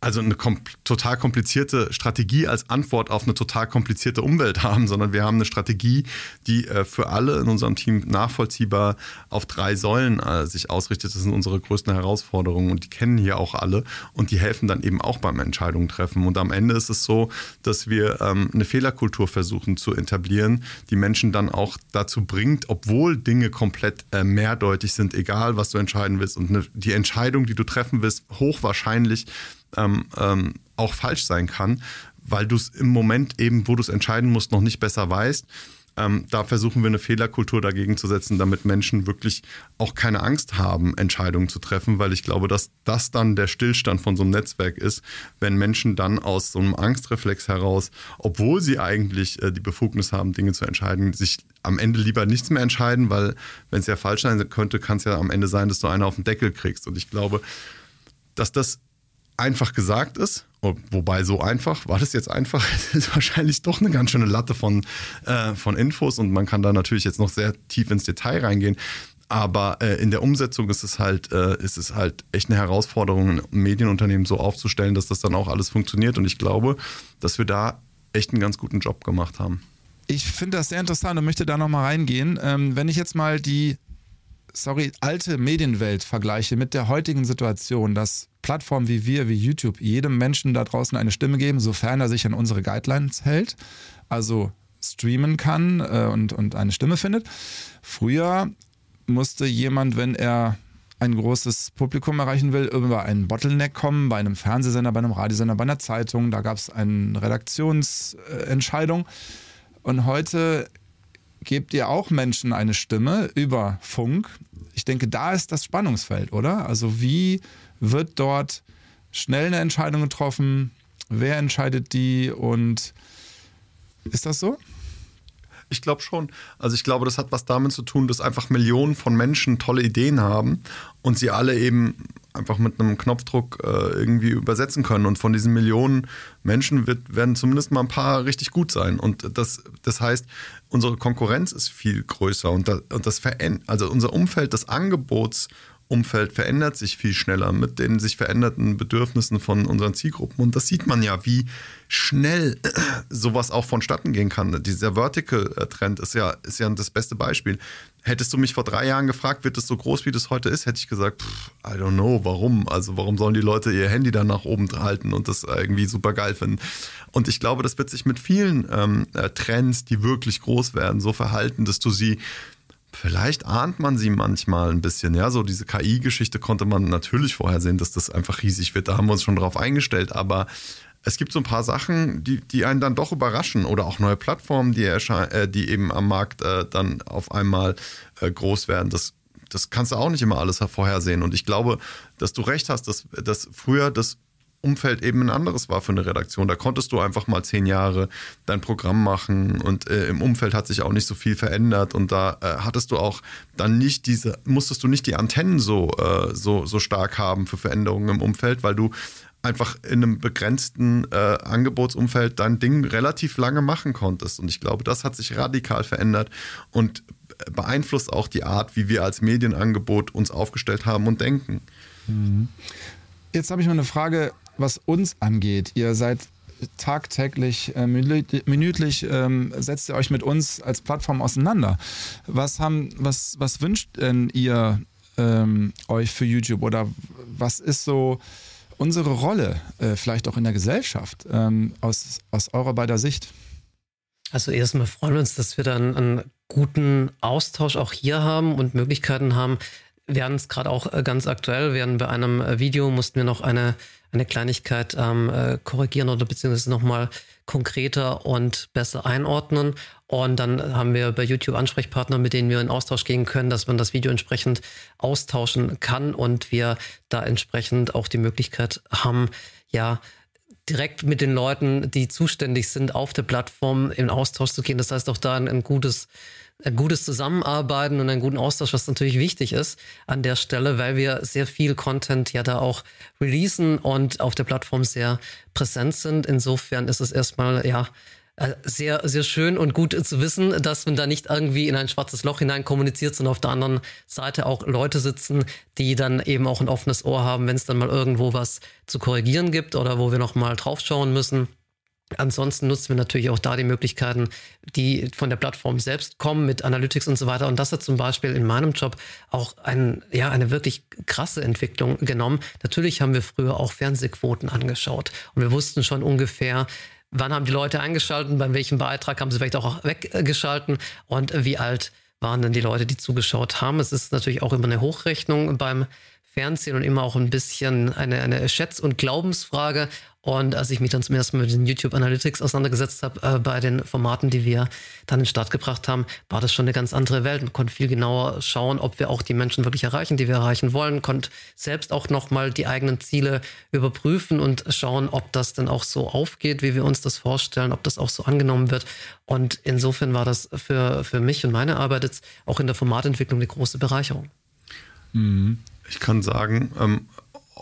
also eine kom total komplizierte Strategie als Antwort auf eine total komplizierte Umwelt haben, sondern wir haben eine Strategie, die äh, für alle in unserem Team nachvollziehbar auf drei Säulen äh, sich ausrichtet. Das sind unsere größten Herausforderungen und die kennen hier auch alle und die helfen dann eben auch beim Entscheidungen treffen. Und am Ende ist es so, dass wir ähm, eine Fehlerkultur versuchen zu etablieren, die Menschen dann auch dazu bringt, obwohl Dinge komplett äh, mehrdeutig sind, egal was du entscheiden willst und eine, die Entscheidung, die du treffen willst, hochwahrscheinlich ähm, ähm, auch falsch sein kann, weil du es im Moment eben, wo du es entscheiden musst, noch nicht besser weißt. Ähm, da versuchen wir eine Fehlerkultur dagegen zu setzen, damit Menschen wirklich auch keine Angst haben, Entscheidungen zu treffen, weil ich glaube, dass das dann der Stillstand von so einem Netzwerk ist, wenn Menschen dann aus so einem Angstreflex heraus, obwohl sie eigentlich äh, die Befugnis haben, Dinge zu entscheiden, sich am Ende lieber nichts mehr entscheiden, weil wenn es ja falsch sein könnte, kann es ja am Ende sein, dass du einen auf den Deckel kriegst. Und ich glaube, dass das einfach gesagt ist, wobei so einfach, war das jetzt einfach, ist wahrscheinlich doch eine ganz schöne Latte von, äh, von Infos und man kann da natürlich jetzt noch sehr tief ins Detail reingehen. Aber äh, in der Umsetzung ist es halt, äh, ist es halt echt eine Herausforderung, ein Medienunternehmen so aufzustellen, dass das dann auch alles funktioniert. Und ich glaube, dass wir da echt einen ganz guten Job gemacht haben. Ich finde das sehr interessant und möchte da nochmal reingehen. Ähm, wenn ich jetzt mal die sorry, alte Medienwelt vergleiche mit der heutigen Situation, dass Plattformen wie wir, wie YouTube, jedem Menschen da draußen eine Stimme geben, sofern er sich an unsere Guidelines hält, also streamen kann äh, und, und eine Stimme findet. Früher musste jemand, wenn er ein großes Publikum erreichen will, über einen Bottleneck kommen, bei einem Fernsehsender, bei einem Radiosender, bei einer Zeitung. Da gab es eine Redaktionsentscheidung. Und heute gebt ihr auch Menschen eine Stimme über Funk. Ich denke, da ist das Spannungsfeld, oder? Also wie wird dort schnell eine Entscheidung getroffen? Wer entscheidet die? Und ist das so? Ich glaube schon. Also ich glaube, das hat was damit zu tun, dass einfach Millionen von Menschen tolle Ideen haben und sie alle eben einfach mit einem Knopfdruck äh, irgendwie übersetzen können. Und von diesen Millionen Menschen wird, werden zumindest mal ein paar richtig gut sein. Und das, das heißt, unsere Konkurrenz ist viel größer und, da, und das also unser Umfeld, das Angebots Umfeld verändert sich viel schneller mit den sich veränderten Bedürfnissen von unseren Zielgruppen. Und das sieht man ja, wie schnell sowas auch vonstatten gehen kann. Dieser Vertical-Trend ist ja, ist ja das beste Beispiel. Hättest du mich vor drei Jahren gefragt, wird es so groß, wie das heute ist, hätte ich gesagt, pff, I don't know, warum? Also warum sollen die Leute ihr Handy dann nach oben halten und das irgendwie super geil finden? Und ich glaube, das wird sich mit vielen ähm, äh, Trends, die wirklich groß werden, so verhalten, dass du sie Vielleicht ahnt man sie manchmal ein bisschen, ja. So diese KI-Geschichte konnte man natürlich vorher sehen, dass das einfach riesig wird. Da haben wir uns schon drauf eingestellt. Aber es gibt so ein paar Sachen, die, die einen dann doch überraschen oder auch neue Plattformen, die, äh, die eben am Markt äh, dann auf einmal äh, groß werden. Das, das kannst du auch nicht immer alles vorhersehen. Und ich glaube, dass du recht hast, dass, dass früher das Umfeld eben ein anderes war für eine Redaktion. Da konntest du einfach mal zehn Jahre dein Programm machen und äh, im Umfeld hat sich auch nicht so viel verändert und da äh, hattest du auch dann nicht diese, musstest du nicht die Antennen so, äh, so, so stark haben für Veränderungen im Umfeld, weil du einfach in einem begrenzten äh, Angebotsumfeld dein Ding relativ lange machen konntest. Und ich glaube, das hat sich radikal verändert und beeinflusst auch die Art, wie wir als Medienangebot uns aufgestellt haben und denken. Mhm. Jetzt habe ich mal eine Frage was uns angeht. Ihr seid tagtäglich, äh, minütlich ähm, setzt ihr euch mit uns als Plattform auseinander. Was haben, was, was wünscht denn ihr ähm, euch für YouTube oder was ist so unsere Rolle, äh, vielleicht auch in der Gesellschaft, ähm, aus, aus eurer beider Sicht? Also erstmal freuen wir uns, dass wir dann einen guten Austausch auch hier haben und Möglichkeiten haben. Wir haben es gerade auch äh, ganz aktuell, während bei einem äh, Video mussten wir noch eine eine Kleinigkeit ähm, äh, korrigieren oder beziehungsweise nochmal konkreter und besser einordnen. Und dann haben wir bei YouTube Ansprechpartner, mit denen wir in Austausch gehen können, dass man das Video entsprechend austauschen kann und wir da entsprechend auch die Möglichkeit haben, ja, direkt mit den Leuten, die zuständig sind, auf der Plattform in Austausch zu gehen. Das heißt auch da ein, ein gutes ein gutes Zusammenarbeiten und einen guten Austausch, was natürlich wichtig ist an der Stelle, weil wir sehr viel Content ja da auch releasen und auf der Plattform sehr präsent sind. Insofern ist es erstmal ja äh, sehr, sehr schön und gut zu wissen, dass man da nicht irgendwie in ein schwarzes Loch hinein kommuniziert, sondern auf der anderen Seite auch Leute sitzen, die dann eben auch ein offenes Ohr haben, wenn es dann mal irgendwo was zu korrigieren gibt oder wo wir nochmal draufschauen müssen. Ansonsten nutzen wir natürlich auch da die Möglichkeiten, die von der Plattform selbst kommen mit Analytics und so weiter. Und das hat zum Beispiel in meinem Job auch ein, ja, eine wirklich krasse Entwicklung genommen. Natürlich haben wir früher auch Fernsehquoten angeschaut und wir wussten schon ungefähr, wann haben die Leute eingeschaltet, bei welchem Beitrag haben sie vielleicht auch weggeschalten und wie alt waren denn die Leute, die zugeschaut haben. Es ist natürlich auch immer eine Hochrechnung beim Fernsehen und immer auch ein bisschen eine, eine Schätz- und Glaubensfrage. Und als ich mich dann zum ersten Mal mit den YouTube Analytics auseinandergesetzt habe, äh, bei den Formaten, die wir dann in den Start gebracht haben, war das schon eine ganz andere Welt. Man konnte viel genauer schauen, ob wir auch die Menschen wirklich erreichen, die wir erreichen wollen, konnte selbst auch nochmal die eigenen Ziele überprüfen und schauen, ob das denn auch so aufgeht, wie wir uns das vorstellen, ob das auch so angenommen wird. Und insofern war das für, für mich und meine Arbeit jetzt auch in der Formatentwicklung eine große Bereicherung. Mhm. Ich kann sagen, ähm,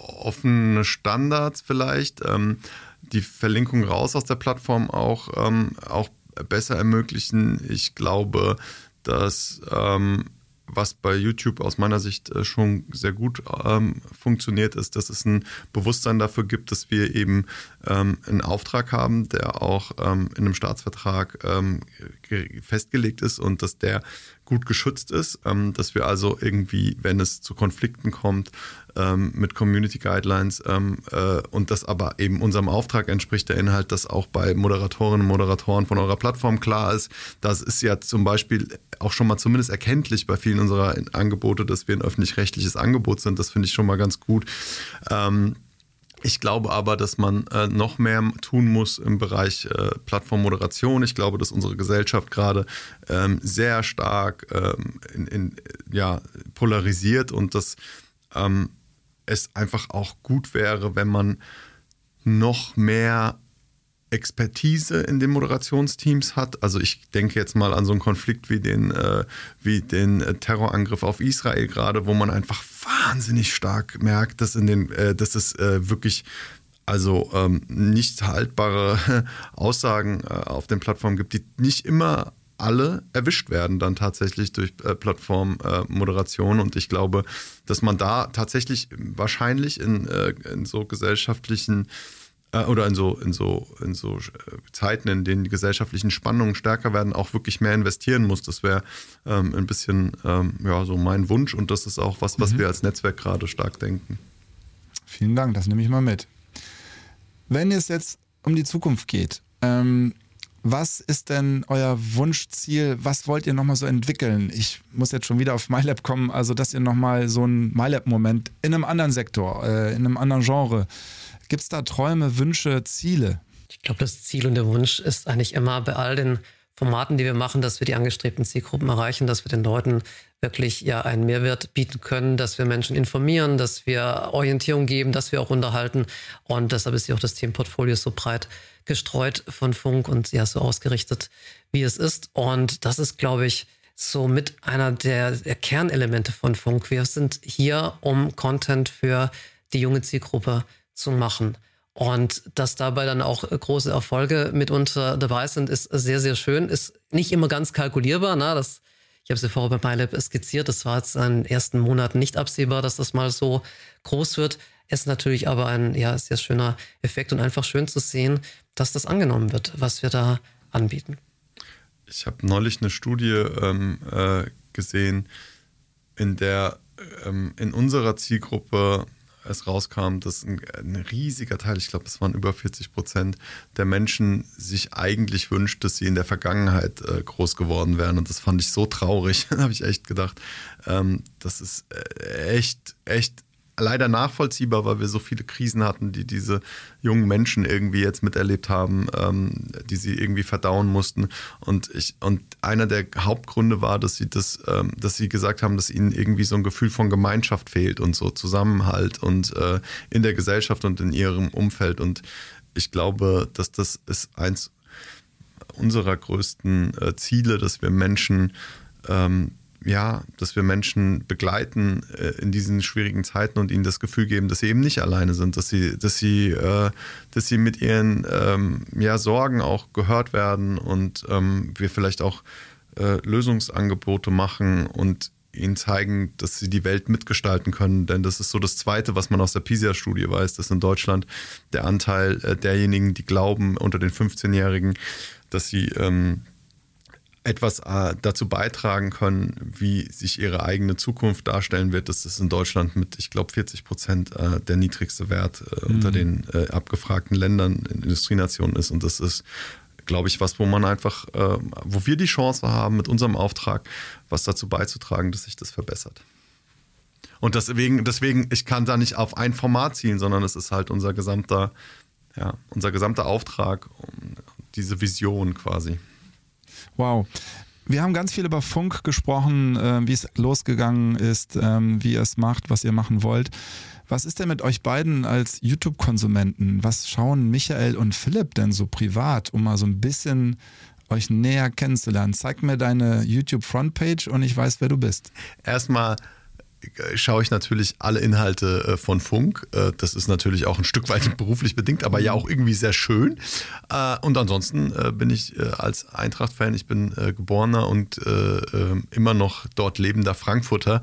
offene Standards vielleicht, ähm, die Verlinkung raus aus der Plattform auch, ähm, auch besser ermöglichen. Ich glaube, dass ähm, was bei YouTube aus meiner Sicht äh, schon sehr gut ähm, funktioniert, ist, dass es ein Bewusstsein dafür gibt, dass wir eben ähm, einen Auftrag haben, der auch ähm, in einem Staatsvertrag ähm, festgelegt ist und dass der gut geschützt ist, ähm, dass wir also irgendwie, wenn es zu Konflikten kommt, ähm, mit Community Guidelines ähm, äh, und das aber eben unserem Auftrag entspricht, der Inhalt, dass auch bei Moderatorinnen und Moderatoren von eurer Plattform klar ist. Das ist ja zum Beispiel auch schon mal zumindest erkenntlich bei vielen unserer Angebote, dass wir ein öffentlich-rechtliches Angebot sind. Das finde ich schon mal ganz gut. Ähm, ich glaube aber, dass man äh, noch mehr tun muss im Bereich äh, Plattformmoderation. Ich glaube, dass unsere Gesellschaft gerade ähm, sehr stark ähm, in, in, ja, polarisiert und dass ähm, es einfach auch gut wäre, wenn man noch mehr Expertise in den Moderationsteams hat. Also ich denke jetzt mal an so einen Konflikt wie den, äh, wie den äh, Terrorangriff auf Israel gerade, wo man einfach wahnsinnig stark merkt, dass in den, äh, dass es äh, wirklich also ähm, nicht haltbare Aussagen äh, auf den Plattformen gibt, die nicht immer alle erwischt werden dann tatsächlich durch äh, Plattformmoderation. und ich glaube, dass man da tatsächlich wahrscheinlich in, in so gesellschaftlichen äh, oder in so, in so, in so äh, Zeiten, in denen die gesellschaftlichen Spannungen stärker werden, auch wirklich mehr investieren muss. Das wäre ähm, ein bisschen ähm, ja, so mein Wunsch und das ist auch was, was mhm. wir als Netzwerk gerade stark denken. Vielen Dank, das nehme ich mal mit. Wenn es jetzt um die Zukunft geht, ähm, was ist denn euer Wunschziel? Was wollt ihr nochmal so entwickeln? Ich muss jetzt schon wieder auf MyLab kommen, also dass ihr nochmal so einen MyLab-Moment in einem anderen Sektor, äh, in einem anderen Genre Gibt es da Träume, Wünsche, Ziele? Ich glaube, das Ziel und der Wunsch ist eigentlich immer bei all den Formaten, die wir machen, dass wir die angestrebten Zielgruppen erreichen, dass wir den Leuten wirklich ja einen Mehrwert bieten können, dass wir Menschen informieren, dass wir Orientierung geben, dass wir auch unterhalten. Und deshalb ist ja auch das Themenportfolio so breit gestreut von Funk und ja so ausgerichtet, wie es ist. Und das ist, glaube ich, so mit einer der, der Kernelemente von Funk. Wir sind hier, um Content für die junge Zielgruppe zu machen. Und dass dabei dann auch große Erfolge mitunter dabei sind, ist sehr, sehr schön. Ist nicht immer ganz kalkulierbar. Ne? Das, ich habe es ja vorher bei MyLab skizziert. Das war jetzt in den ersten Monaten nicht absehbar, dass das mal so groß wird. Ist natürlich aber ein ja, sehr schöner Effekt und einfach schön zu sehen, dass das angenommen wird, was wir da anbieten. Ich habe neulich eine Studie ähm, äh, gesehen, in der ähm, in unserer Zielgruppe es rauskam, dass ein, ein riesiger Teil, ich glaube, es waren über 40 Prozent der Menschen sich eigentlich wünscht, dass sie in der Vergangenheit äh, groß geworden wären. Und das fand ich so traurig. da habe ich echt gedacht, ähm, das ist äh, echt, echt leider nachvollziehbar, weil wir so viele Krisen hatten, die diese jungen Menschen irgendwie jetzt miterlebt haben, ähm, die sie irgendwie verdauen mussten. Und ich und einer der Hauptgründe war, dass sie das, ähm, dass sie gesagt haben, dass ihnen irgendwie so ein Gefühl von Gemeinschaft fehlt und so Zusammenhalt und äh, in der Gesellschaft und in ihrem Umfeld. Und ich glaube, dass das ist eins unserer größten äh, Ziele, dass wir Menschen ähm, ja, dass wir Menschen begleiten äh, in diesen schwierigen Zeiten und ihnen das Gefühl geben, dass sie eben nicht alleine sind, dass sie, dass sie, äh, dass sie mit ihren ähm, ja, Sorgen auch gehört werden und ähm, wir vielleicht auch äh, Lösungsangebote machen und ihnen zeigen, dass sie die Welt mitgestalten können. Denn das ist so das Zweite, was man aus der PISA-Studie weiß, dass in Deutschland der Anteil äh, derjenigen, die glauben, unter den 15-Jährigen, dass sie ähm, etwas äh, dazu beitragen können, wie sich ihre eigene Zukunft darstellen wird. Das ist in Deutschland mit, ich glaube, 40 Prozent äh, der niedrigste Wert äh, mhm. unter den äh, abgefragten Ländern in Industrienationen ist. Und das ist, glaube ich, was, wo man einfach, wo wir die Chance haben, mit unserem Auftrag was dazu beizutragen, dass sich das verbessert. Und deswegen, deswegen, ich kann da nicht auf ein Format zielen, sondern es ist halt unser gesamter, ja, unser gesamter Auftrag, diese Vision quasi. Wow. Wir haben ganz viel über Funk gesprochen, äh, wie es losgegangen ist, ähm, wie ihr es macht, was ihr machen wollt. Was ist denn mit euch beiden als YouTube-Konsumenten? Was schauen Michael und Philipp denn so privat, um mal so ein bisschen euch näher kennenzulernen? Zeig mir deine YouTube-Frontpage und ich weiß, wer du bist. Erstmal schaue ich natürlich alle Inhalte äh, von Funk. Äh, das ist natürlich auch ein Stück weit beruflich bedingt, aber ja auch irgendwie sehr schön. Äh, und ansonsten bin ich als Eintracht-Fan, ich bin geborener und immer noch dort lebender Frankfurter.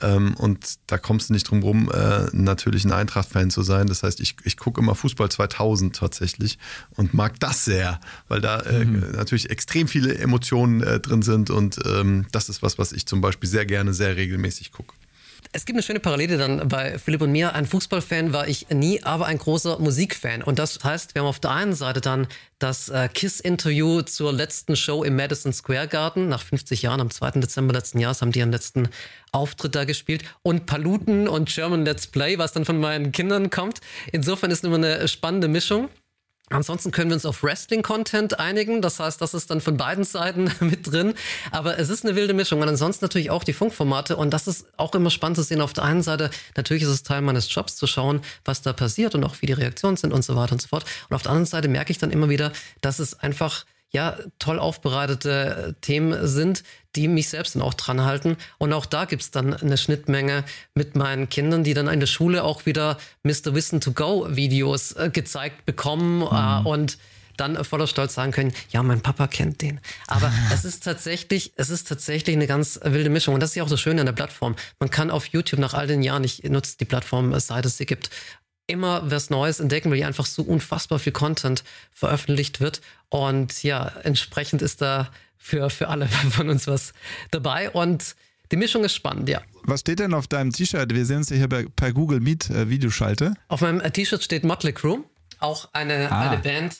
Ähm, und da kommst du nicht drum rum, natürlich ein Eintracht-Fan zu sein. Das heißt, ich, ich gucke immer Fußball 2000 tatsächlich und mag das sehr, weil da mhm. natürlich extrem viele Emotionen drin sind und ähm, das ist was, was ich zum Beispiel sehr gerne, sehr regelmäßig gucke. Es gibt eine schöne Parallele dann bei Philipp und mir. Ein Fußballfan war ich nie, aber ein großer Musikfan. Und das heißt, wir haben auf der einen Seite dann das äh, Kiss-Interview zur letzten Show im Madison Square Garden. Nach 50 Jahren, am 2. Dezember letzten Jahres, haben die ihren letzten Auftritt da gespielt. Und Paluten und German Let's Play, was dann von meinen Kindern kommt. Insofern ist immer eine spannende Mischung. Ansonsten können wir uns auf Wrestling-Content einigen. Das heißt, das ist dann von beiden Seiten mit drin. Aber es ist eine wilde Mischung. Und ansonsten natürlich auch die Funkformate. Und das ist auch immer spannend zu sehen. Auf der einen Seite, natürlich ist es Teil meines Jobs zu schauen, was da passiert und auch wie die Reaktionen sind und so weiter und so fort. Und auf der anderen Seite merke ich dann immer wieder, dass es einfach ja, toll aufbereitete äh, Themen sind, die mich selbst dann auch dran halten. Und auch da gibt es dann eine Schnittmenge mit meinen Kindern, die dann in der Schule auch wieder Mr. Wissen to Go Videos äh, gezeigt bekommen äh, mhm. äh, und dann voller Stolz sagen können, ja, mein Papa kennt den. Aber es ist tatsächlich, es ist tatsächlich eine ganz wilde Mischung. Und das ist ja auch das Schöne an der Plattform. Man kann auf YouTube nach all den Jahren, ich nutze die Plattform, seit es sie gibt, immer was Neues entdecken, weil hier einfach so unfassbar viel Content veröffentlicht wird. Und ja, entsprechend ist da für, für alle von uns was dabei. Und die Mischung ist spannend, ja. Was steht denn auf deinem T-Shirt? Wir sehen es hier bei, per Google Meet äh, Videoschalte. Auf meinem äh, T-Shirt steht Motley Crue, auch eine, ah. eine Band,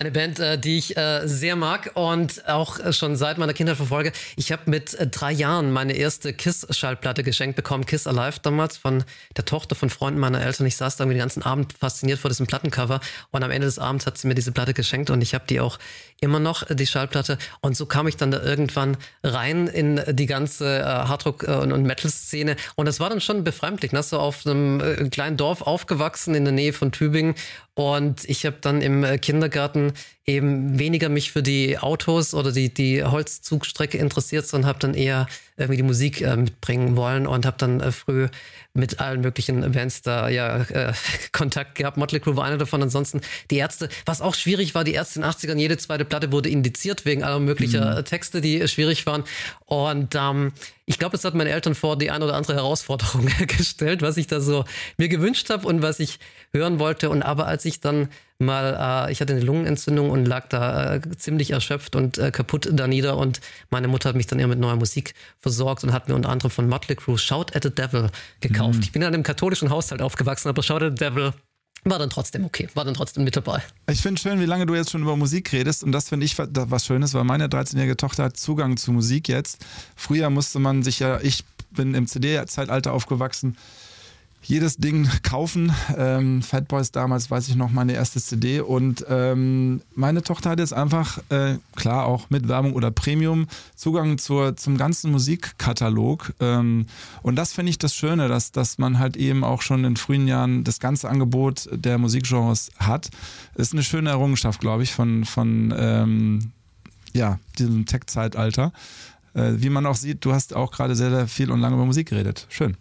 eine Band, äh, die ich äh, sehr mag und auch äh, schon seit meiner Kindheit verfolge. Ich habe mit äh, drei Jahren meine erste Kiss-Schallplatte geschenkt bekommen, Kiss Alive damals von der Tochter von Freunden meiner Eltern. Ich saß da irgendwie den ganzen Abend fasziniert vor diesem Plattencover und am Ende des Abends hat sie mir diese Platte geschenkt und ich habe die auch immer noch, die Schallplatte. Und so kam ich dann da irgendwann rein in die ganze Hardrock- und Metal-Szene und das war dann schon befremdlich. Ne? So auf einem kleinen Dorf aufgewachsen in der Nähe von Tübingen und ich habe dann im äh, Kindergarten eben weniger mich für die Autos oder die, die Holzzugstrecke interessiert, sondern habe dann eher irgendwie die Musik äh, mitbringen wollen und habe dann äh, früh mit allen möglichen Events da ja äh, Kontakt gehabt. Motley Crue war einer davon. Ansonsten die Ärzte, was auch schwierig war, die Ärzte in den 80ern, jede zweite Platte wurde indiziert wegen aller möglicher mhm. Texte, die schwierig waren. Und ähm, ich glaube, es hat meine Eltern vor die ein oder andere Herausforderung gestellt, was ich da so mir gewünscht habe und was ich hören wollte. Und aber als ich dann mal, äh, ich hatte eine Lungenentzündung und lag da äh, ziemlich erschöpft und äh, kaputt da nieder und meine Mutter hat mich dann eher mit neuer Musik versorgt und hat mir unter anderem von Motley Crue Shout at the Devil gekauft. Mhm. Ich bin in einem katholischen Haushalt aufgewachsen, aber Shout at the Devil war dann trotzdem okay, war dann trotzdem mit dabei. Ich finde schön, wie lange du jetzt schon über Musik redest und das finde ich was Schönes, weil meine 13-jährige Tochter hat Zugang zu Musik jetzt. Früher musste man sich ja, ich bin im CD-Zeitalter aufgewachsen, jedes Ding kaufen. Ähm, Fat Boys damals, weiß ich noch, meine erste CD. Und ähm, meine Tochter hat jetzt einfach, äh, klar auch mit Werbung oder Premium, Zugang zur, zum ganzen Musikkatalog. Ähm, und das finde ich das Schöne, dass, dass man halt eben auch schon in frühen Jahren das ganze Angebot der Musikgenres hat. Ist eine schöne Errungenschaft, glaube ich, von, von ähm, ja, diesem Tech-Zeitalter. äh, wie man auch sieht, du hast auch gerade sehr, sehr viel und lange über Musik geredet. Schön.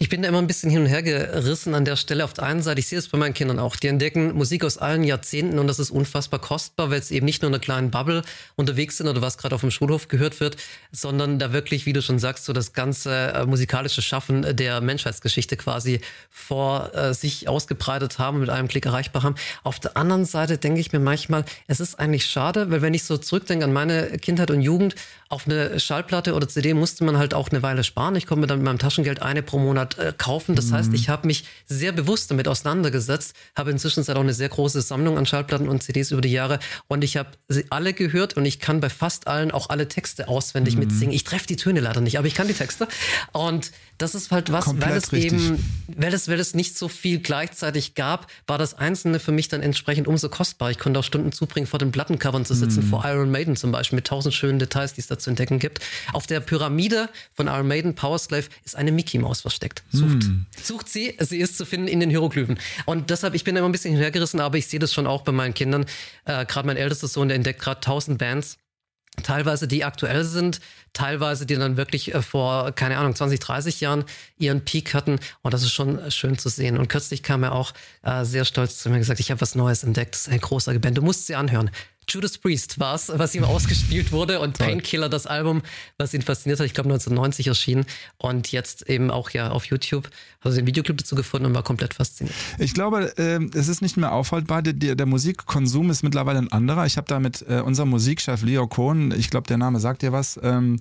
Ich bin da immer ein bisschen hin und her gerissen an der Stelle. Auf der einen Seite, ich sehe es bei meinen Kindern auch, die entdecken Musik aus allen Jahrzehnten und das ist unfassbar kostbar, weil es eben nicht nur in einer kleinen Bubble unterwegs sind oder was gerade auf dem Schulhof gehört wird, sondern da wirklich, wie du schon sagst, so das ganze äh, musikalische Schaffen der Menschheitsgeschichte quasi vor äh, sich ausgebreitet haben und mit einem Klick erreichbar haben. Auf der anderen Seite denke ich mir manchmal, es ist eigentlich schade, weil wenn ich so zurückdenke an meine Kindheit und Jugend, auf eine Schallplatte oder CD musste man halt auch eine Weile sparen. Ich konnte mir dann mit meinem Taschengeld eine pro Monat äh, kaufen. Das mhm. heißt, ich habe mich sehr bewusst damit auseinandergesetzt, habe inzwischen auch eine sehr große Sammlung an Schallplatten und CDs über die Jahre und ich habe sie alle gehört und ich kann bei fast allen auch alle Texte auswendig mhm. mitsingen. Ich treffe die Töne leider nicht, aber ich kann die Texte. Und das ist halt was, Komplett weil es richtig. eben, weil es, weil es nicht so viel gleichzeitig gab, war das Einzelne für mich dann entsprechend umso kostbar. Ich konnte auch Stunden zubringen, vor den Plattencovern zu sitzen, mm. vor Iron Maiden zum Beispiel, mit tausend schönen Details, die es da zu entdecken gibt. Auf der Pyramide von Iron Maiden, Power Slave, ist eine Mickey Maus versteckt. Sucht, mm. sucht sie, sie ist zu finden in den Hieroglyphen. Und deshalb, ich bin immer ein bisschen hinhergerissen, aber ich sehe das schon auch bei meinen Kindern. Äh, gerade mein ältester Sohn, der entdeckt gerade tausend Bands teilweise die aktuell sind, teilweise die dann wirklich äh, vor, keine Ahnung, 20, 30 Jahren ihren Peak hatten. Und das ist schon schön zu sehen. Und kürzlich kam er auch äh, sehr stolz zu mir gesagt, ich habe was Neues entdeckt. Das ist eine großartige Band. Du musst sie anhören. Judas Priest war es, was ihm ausgespielt wurde und Painkiller, das Album, was ihn fasziniert hat, ich glaube 1990 erschienen und jetzt eben auch ja auf YouTube. Also den Videoclip dazu gefunden und war komplett fasziniert. Ich glaube, äh, es ist nicht mehr aufhaltbar. Der, der Musikkonsum ist mittlerweile ein anderer. Ich habe da mit äh, unserem Musikchef Leo Kohn, ich glaube, der Name sagt dir was, ähm,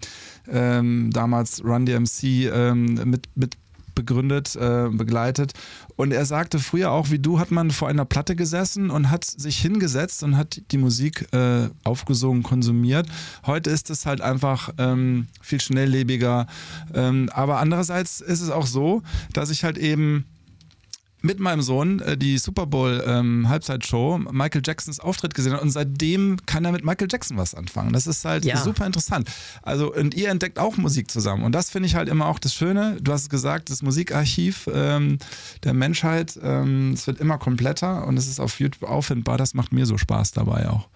ähm, damals Run DMC ähm, mit, mit begründet, äh, begleitet. Und er sagte, früher auch wie du, hat man vor einer Platte gesessen und hat sich hingesetzt und hat die Musik äh, aufgesungen, konsumiert. Heute ist es halt einfach ähm, viel schnelllebiger. Ähm, aber andererseits ist es auch so, dass ich halt eben mit meinem Sohn äh, die Super Bowl ähm, Halbzeitshow Michael Jacksons Auftritt gesehen hat und seitdem kann er mit Michael Jackson was anfangen. Das ist halt ja. super interessant. Also und ihr entdeckt auch Musik zusammen und das finde ich halt immer auch das Schöne. Du hast es gesagt, das Musikarchiv ähm, der Menschheit, ähm, es wird immer kompletter und es ist auf YouTube auffindbar. Das macht mir so Spaß dabei auch.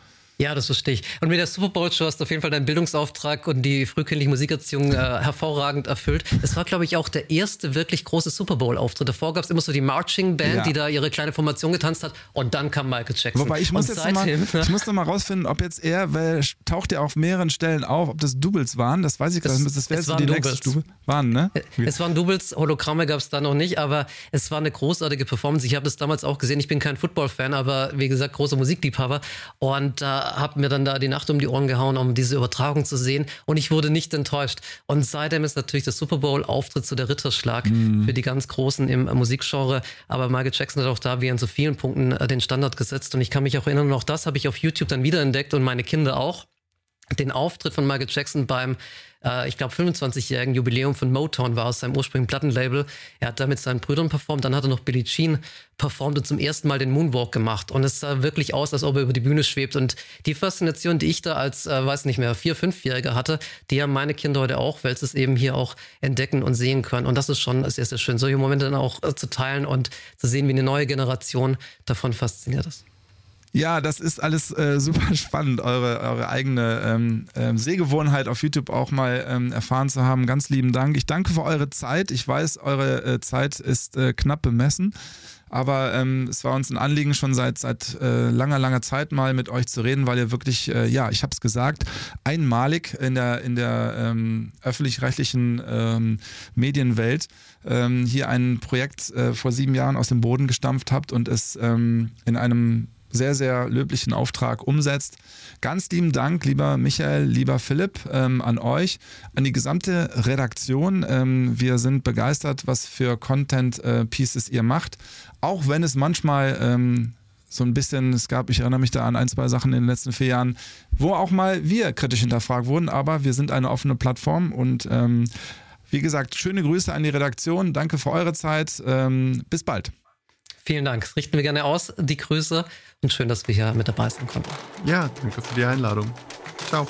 Ja, das verstehe ich. Und mit der Super Bowl Show hast du auf jeden Fall deinen Bildungsauftrag und die frühkindliche Musikerziehung äh, hervorragend erfüllt. Es war, glaube ich, auch der erste wirklich große Super Bowl Auftritt. Davor gab es immer so die Marching Band, ja. die da ihre kleine Formation getanzt hat und dann kam Michael Jackson. Wobei ich muss, jetzt seitdem, mal, ich muss noch mal rausfinden, ob jetzt er, weil taucht ja auf mehreren Stellen auf, ob das Doubles waren. Das weiß ich gerade. Das, das wäre jetzt die Doubles. nächste Stufe. Waren, ne? Äh, es waren Doubles, Hologramme gab es da noch nicht, aber es war eine großartige Performance. Ich habe das damals auch gesehen. Ich bin kein Football-Fan, aber wie gesagt, großer Musikliebhaber und äh, habe mir dann da die Nacht um die Ohren gehauen, um diese Übertragung zu sehen. Und ich wurde nicht enttäuscht. Und seitdem ist natürlich der Super Bowl-Auftritt zu der Ritterschlag mhm. für die ganz Großen im Musikgenre. Aber Michael Jackson hat auch da wie an so vielen Punkten äh, den Standard gesetzt. Und ich kann mich auch erinnern, auch das habe ich auf YouTube dann wiederentdeckt und meine Kinder auch. Den Auftritt von Michael Jackson beim äh, ich glaube, 25-jährigen Jubiläum von Motown war aus seinem ursprünglichen Plattenlabel. Er hat da mit seinen Brüdern performt, dann hat er noch Billie Jean performt und zum ersten Mal den Moonwalk gemacht. Und es sah wirklich aus, als ob er über die Bühne schwebt. Und die Faszination, die ich da als, äh, weiß nicht mehr, vier-, fünfjähriger hatte, die haben meine Kinder heute auch, weil sie es eben hier auch entdecken und sehen können. Und das ist schon sehr, sehr schön, solche Momente dann auch äh, zu teilen und zu sehen, wie eine neue Generation davon fasziniert ist. Ja, das ist alles äh, super spannend, eure, eure eigene ähm, ähm, Sehgewohnheit auf YouTube auch mal ähm, erfahren zu haben. Ganz lieben Dank. Ich danke für eure Zeit. Ich weiß, eure äh, Zeit ist äh, knapp bemessen. Aber ähm, es war uns ein Anliegen, schon seit, seit äh, langer, langer Zeit mal mit euch zu reden, weil ihr wirklich, äh, ja, ich habe es gesagt, einmalig in der, in der ähm, öffentlich-rechtlichen ähm, Medienwelt ähm, hier ein Projekt äh, vor sieben Jahren aus dem Boden gestampft habt und es in einem sehr, sehr löblichen Auftrag umsetzt. Ganz lieben Dank, lieber Michael, lieber Philipp, ähm, an euch, an die gesamte Redaktion. Ähm, wir sind begeistert, was für Content-Pieces äh, ihr macht, auch wenn es manchmal ähm, so ein bisschen, es gab, ich erinnere mich da an ein, zwei Sachen in den letzten vier Jahren, wo auch mal wir kritisch hinterfragt wurden, aber wir sind eine offene Plattform und ähm, wie gesagt, schöne Grüße an die Redaktion, danke für eure Zeit, ähm, bis bald. Vielen Dank. Das richten wir gerne aus, die Grüße und schön, dass wir hier mit dabei sein konnten. Ja, danke für die Einladung. Ciao.